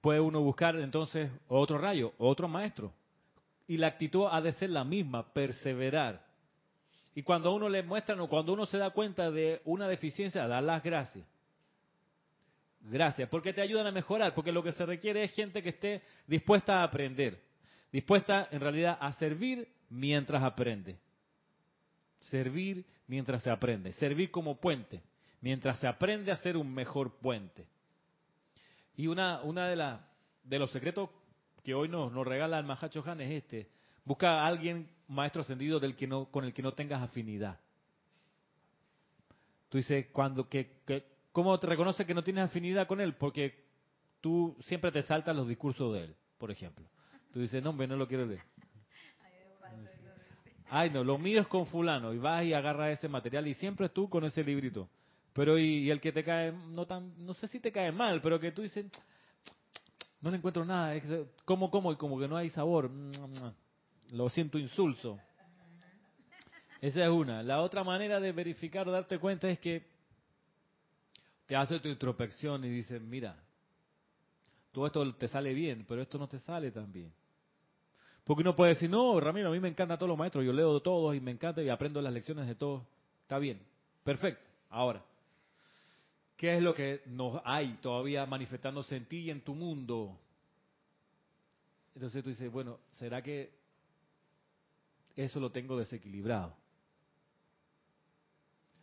Puede uno buscar entonces otro rayo, otro maestro. Y la actitud ha de ser la misma, perseverar. Y cuando uno le muestran o cuando uno se da cuenta de una deficiencia, dar las gracias. Gracias, porque te ayudan a mejorar, porque lo que se requiere es gente que esté dispuesta a aprender, dispuesta en realidad a servir mientras aprende. Servir mientras se aprende. Servir como puente. Mientras se aprende a ser un mejor puente. Y una, una de, la, de los secretos que hoy nos, nos regala el Mahacho Han es este. Busca a alguien, maestro ascendido, del que no, con el que no tengas afinidad. Tú dices, cuando, que, que, ¿cómo te reconoce que no tienes afinidad con él? Porque tú siempre te saltas los discursos de él, por ejemplo. Tú dices, no, hombre, no lo quiero leer. Ay, no, lo mío es con fulano. Y vas y agarras ese material y siempre es tú con ese librito. Pero y, el que te cae, no tan, no sé si te cae mal, pero que tú dices, no le encuentro nada, es, como, como, y como que no hay sabor. Lo siento insulso. Esa es una. La otra manera de verificar, darte cuenta es que te hace tu introspección y dices, mira, todo esto te sale bien, pero esto no te sale tan bien. Porque uno puede decir, no, Ramiro, a mí me encantan todos los maestros, yo leo de todos y me encanta y aprendo las lecciones de todos. Está bien, perfecto. Ahora, ¿qué es lo que nos hay todavía manifestándose en ti y en tu mundo? Entonces tú dices, bueno, ¿será que eso lo tengo desequilibrado?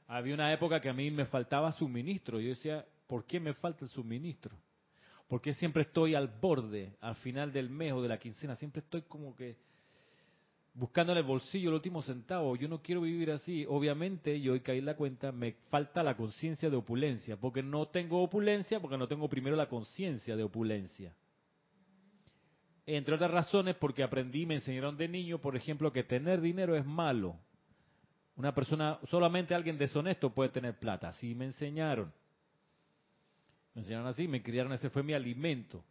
Había una época que a mí me faltaba suministro. Yo decía, ¿por qué me falta el suministro? porque siempre estoy al borde, al final del mes o de la quincena, siempre estoy como que buscando el bolsillo el último centavo, yo no quiero vivir así. Obviamente, yo hoy caí en la cuenta, me falta la conciencia de opulencia, porque no tengo opulencia, porque no tengo primero la conciencia de opulencia. Entre otras razones, porque aprendí, me enseñaron de niño, por ejemplo, que tener dinero es malo. Una persona, solamente alguien deshonesto puede tener plata, así me enseñaron. Me enseñaron así, me criaron, ese fue mi alimento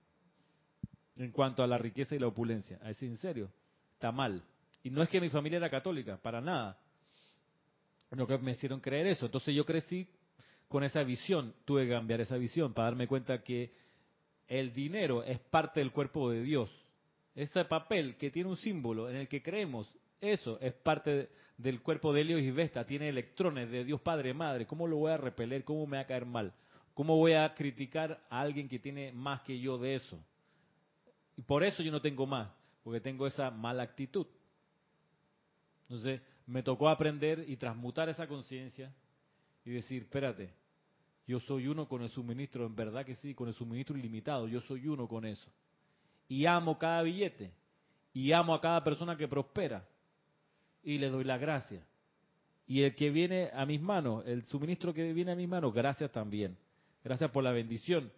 en cuanto a la riqueza y la opulencia. Es en serio, está mal. Y no es que mi familia era católica, para nada. No que me hicieron creer eso. Entonces yo crecí con esa visión, tuve que cambiar esa visión para darme cuenta que el dinero es parte del cuerpo de Dios. Ese papel que tiene un símbolo en el que creemos, eso es parte del cuerpo de Helios y Vesta, tiene electrones de Dios Padre, Madre. ¿Cómo lo voy a repeler? ¿Cómo me va a caer mal? ¿Cómo voy a criticar a alguien que tiene más que yo de eso? Y por eso yo no tengo más, porque tengo esa mala actitud. Entonces, me tocó aprender y transmutar esa conciencia y decir, espérate, yo soy uno con el suministro, en verdad que sí, con el suministro ilimitado, yo soy uno con eso. Y amo cada billete, y amo a cada persona que prospera, y le doy la gracia. Y el que viene a mis manos, el suministro que viene a mis manos, gracias también. Gracias por la bendición.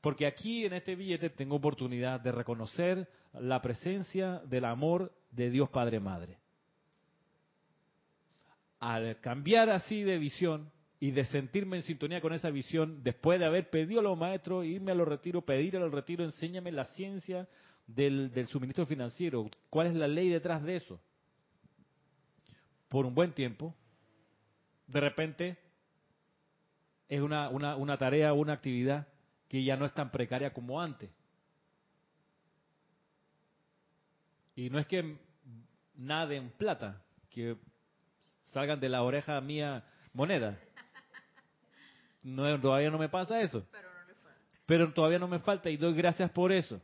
Porque aquí en este billete tengo oportunidad de reconocer la presencia del amor de Dios Padre Madre. Al cambiar así de visión y de sentirme en sintonía con esa visión, después de haber pedido a los maestros, irme a los retiros, pedir a los retiros, enséñame la ciencia del, del suministro financiero. ¿Cuál es la ley detrás de eso? Por un buen tiempo, de repente es una, una, una tarea, una actividad que ya no es tan precaria como antes. Y no es que nada en plata, que salgan de la oreja mía moneda. No, todavía no me pasa eso. Pero, Pero todavía no me falta y doy gracias por eso.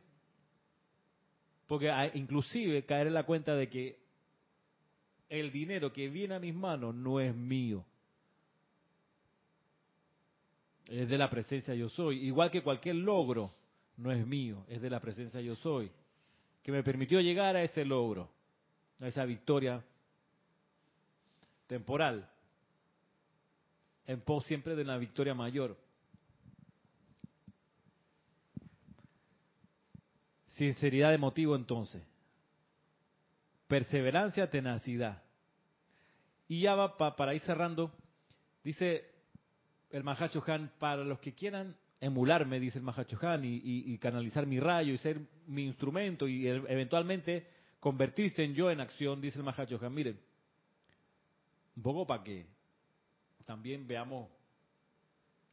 Porque inclusive caer en la cuenta de que el dinero que viene a mis manos no es mío es de la presencia yo soy. Igual que cualquier logro no es mío, es de la presencia yo soy. Que me permitió llegar a ese logro, a esa victoria temporal, en pos siempre de una victoria mayor. Sinceridad de motivo entonces. Perseverancia, tenacidad. Y ya va para ir cerrando. Dice el Mahacho Han, para los que quieran emularme, dice el Mahacho Han, y, canalizar mi rayo y ser mi instrumento y eventualmente convertirse en yo en acción, dice el Mahacho Han. Miren, un poco para que también veamos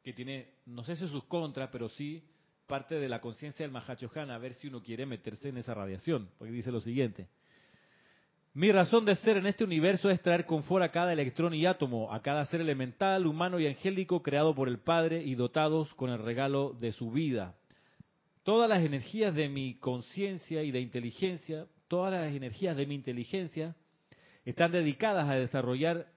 que tiene, no sé si sus contras, pero sí parte de la conciencia del Mahacho Han, a ver si uno quiere meterse en esa radiación, porque dice lo siguiente. Mi razón de ser en este universo es traer confort a cada electrón y átomo, a cada ser elemental, humano y angélico creado por el Padre y dotados con el regalo de su vida. Todas las energías de mi conciencia y de inteligencia, todas las energías de mi inteligencia están dedicadas a desarrollar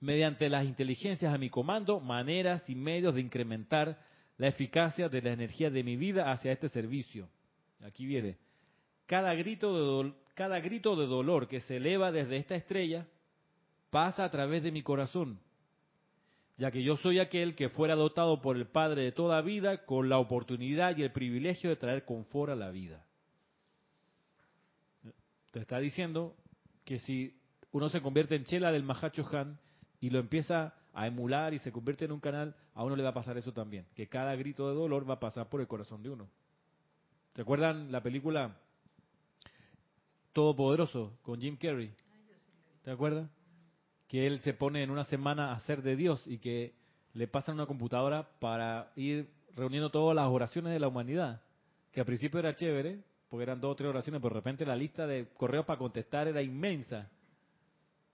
mediante las inteligencias a mi comando, maneras y medios de incrementar la eficacia de la energía de mi vida hacia este servicio. Aquí viene. Cada grito de, cada grito de dolor que se eleva desde esta estrella pasa a través de mi corazón, ya que yo soy aquel que fuera dotado por el Padre de toda vida con la oportunidad y el privilegio de traer confort a la vida. Te está diciendo que si uno se convierte en chela del Mahacho Han y lo empieza a emular y se convierte en un canal, a uno le va a pasar eso también, que cada grito de dolor va a pasar por el corazón de uno. ¿Se acuerdan la película Todopoderoso con Jim Carrey? ¿Te acuerdas? Que él se pone en una semana a ser de Dios y que le pasan una computadora para ir reuniendo todas las oraciones de la humanidad. Que al principio era chévere, porque eran dos o tres oraciones, pero de repente la lista de correos para contestar era inmensa.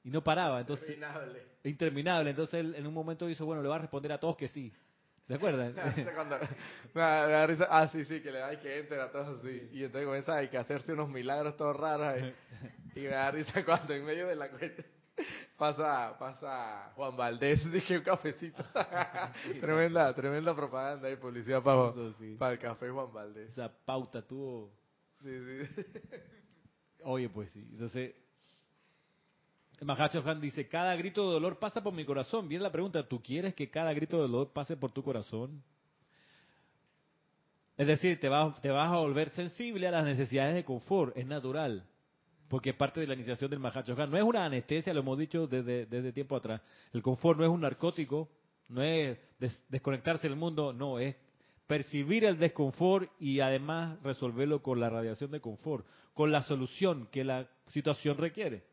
Y no paraba, entonces Interminable. interminable. Entonces él en un momento dijo, bueno, le va a responder a todos que sí. ¿Se acuerdan? Cuando- me da- me da risa. Ah, sí, sí, que le da y que entra a todos así. Y entonces comienza a que hacerse unos milagros todos raros ahí. Y me da risa cuando en medio de la cuenta pasa, pasa Juan Valdés, dije un cafecito. tremenda, tremenda propaganda y publicidad para, sí. para el café Juan Valdés. Esa pauta tuvo... Sí, sí. Oye, pues sí. Entonces, Mahacho Han dice, cada grito de dolor pasa por mi corazón. Viene la pregunta, ¿tú quieres que cada grito de dolor pase por tu corazón? Es decir, te vas, te vas a volver sensible a las necesidades de confort, es natural, porque es parte de la iniciación del Mahacho Han. No es una anestesia, lo hemos dicho desde, desde tiempo atrás. El confort no es un narcótico, no es des- desconectarse del mundo, no, es percibir el desconfort y además resolverlo con la radiación de confort, con la solución que la situación requiere.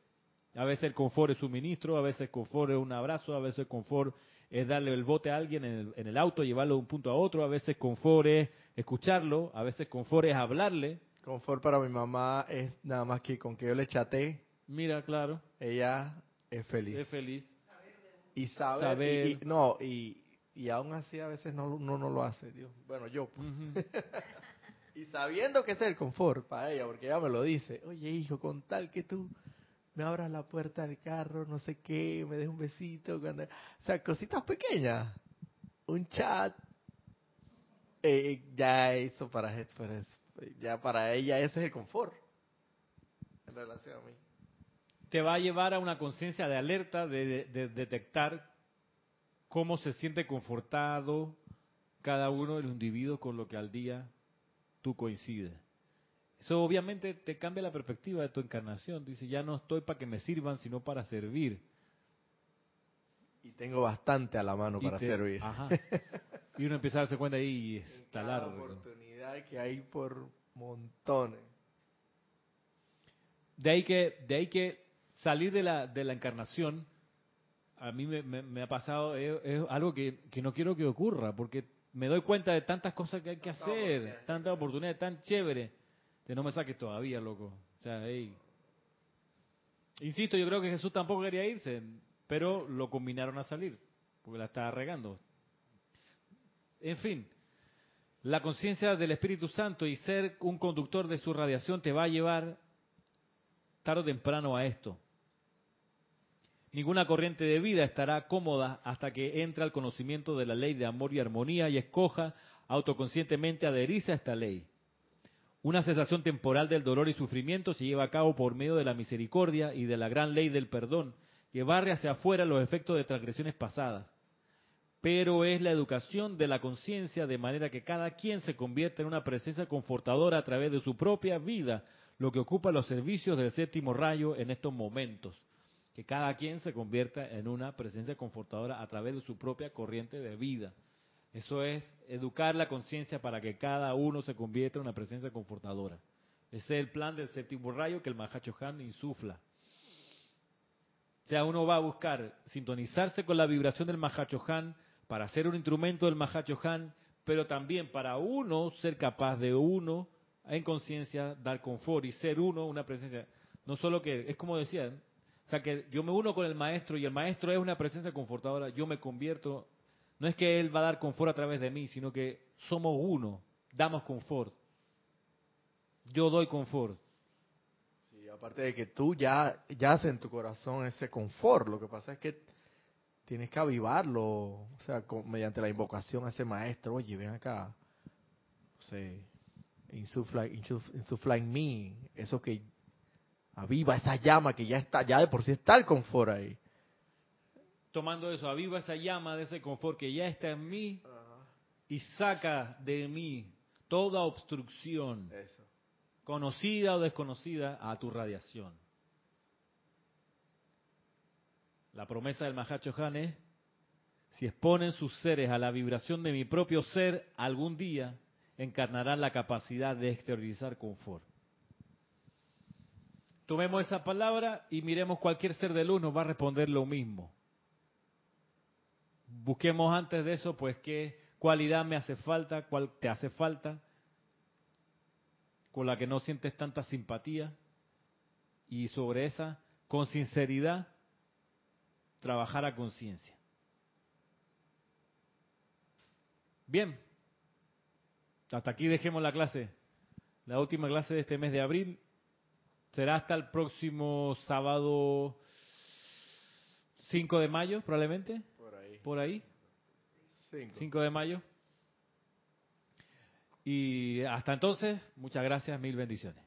A veces el confort es suministro, a veces el confort es un abrazo, a veces el confort es darle el bote a alguien en el, en el auto, llevarlo de un punto a otro, a veces confort es escucharlo, a veces confort es hablarle. Confort para mi mamá es nada más que con que yo le chaté, Mira, claro, ella es feliz. es feliz. y saber, Saber. Y, y- no y, y aún así a veces no no, no lo hace Dios. Bueno yo pues. Y sabiendo que es el confort para ella porque ella me lo dice oye hijo con tal que tú me abras la puerta del carro no sé qué me des un besito cuando... o sea cositas pequeñas. Un chat eh, ya eso para, para ya para ella ese es el confort en relación a mí. Te va a llevar a una conciencia de alerta, de, de- de detectar cómo se siente confortado cada uno de los individuos con lo que al día tú coincides. Eso obviamente te cambia la perspectiva de tu encarnación. Dice, ya no estoy para que me sirvan, sino para servir. y tengo bastante a la mano Y para te- servir Ajá. Y uno empieza a darse cuenta ahí y está cada largo. oportunidad que hay por montones. De ahí que, de ahí que salir de la, de la encarnación, a mí me, me- me ha pasado, es, es algo que, que no quiero que ocurra, porque me doy cuenta de tantas cosas que hay que hacer, tantas oportunidades tan chéveres, que no me saques todavía, loco. O sea, hey. Insisto, yo creo que Jesús tampoco quería irse, pero lo combinaron a salir, porque la estaba regando. En fin, la conciencia del Espíritu Santo y ser un conductor de su radiación te va a llevar tarde o temprano a esto. Ninguna corriente de vida estará cómoda hasta que entre al conocimiento de la ley de amor y armonía y escoja autoconscientemente adherirse a esta ley. Una cesación temporal del dolor y sufrimiento se lleva a cabo por medio de la misericordia y de la gran ley del perdón, que barre hacia afuera los efectos de transgresiones pasadas. Pero es la educación de la conciencia de manera que cada quien se convierta en una presencia confortadora a través de su propia vida, lo que ocupa los servicios del séptimo rayo en estos momentos. Que cada quien se convierta en una presencia confortadora a través de su propia corriente de vida. Eso es educar la conciencia para que cada uno se convierta en una presencia confortadora. Ese es el plan del séptimo rayo que el Mahacho Han insufla. O sea, uno va a buscar sintonizarse con la vibración del Mahacho Han para ser un instrumento del Mahacho Han, pero también para uno ser capaz de uno, en conciencia, dar confort y ser uno una presencia. No solo que, es como decían, o sea, que yo me uno con el maestro y el maestro es una presencia confortadora, yo me convierto, no es que él va a dar confort a través de mí, sino que somos uno, damos confort. Yo doy confort. Sí, aparte de que tú ya, ya haces en tu corazón ese confort, lo que pasa es que tienes que avivarlo, o sea, mediante la invocación a ese maestro, oye, ven acá, o sea, insufla, insuf- insufla en mí, eso que aviva esa llama que ya está, ya de por sí está el confort ahí. Tomando eso, aviva esa llama de ese confort que ya está en mí y saca de mí toda obstrucción, Eso. conocida o desconocida, a tu radiación. La promesa del Mahacho Han es, si exponen sus seres a la vibración de mi propio ser, algún día encarnarán la capacidad de exteriorizar confort. Tomemos esa palabra y miremos cualquier ser de luz nos va a responder lo mismo. Busquemos antes de eso, pues, qué cualidad me hace falta, cuál te hace falta, con la que no sientes tanta simpatía, y sobre esa, con sinceridad, trabajar a conciencia. Bien, hasta aquí dejemos la clase. La última clase de este mes de abril será hasta el próximo sábado 5 de mayo, probablemente, Por ahí. por ahí. Cinco. 5 de mayo. Y hasta entonces, muchas gracias, mil bendiciones.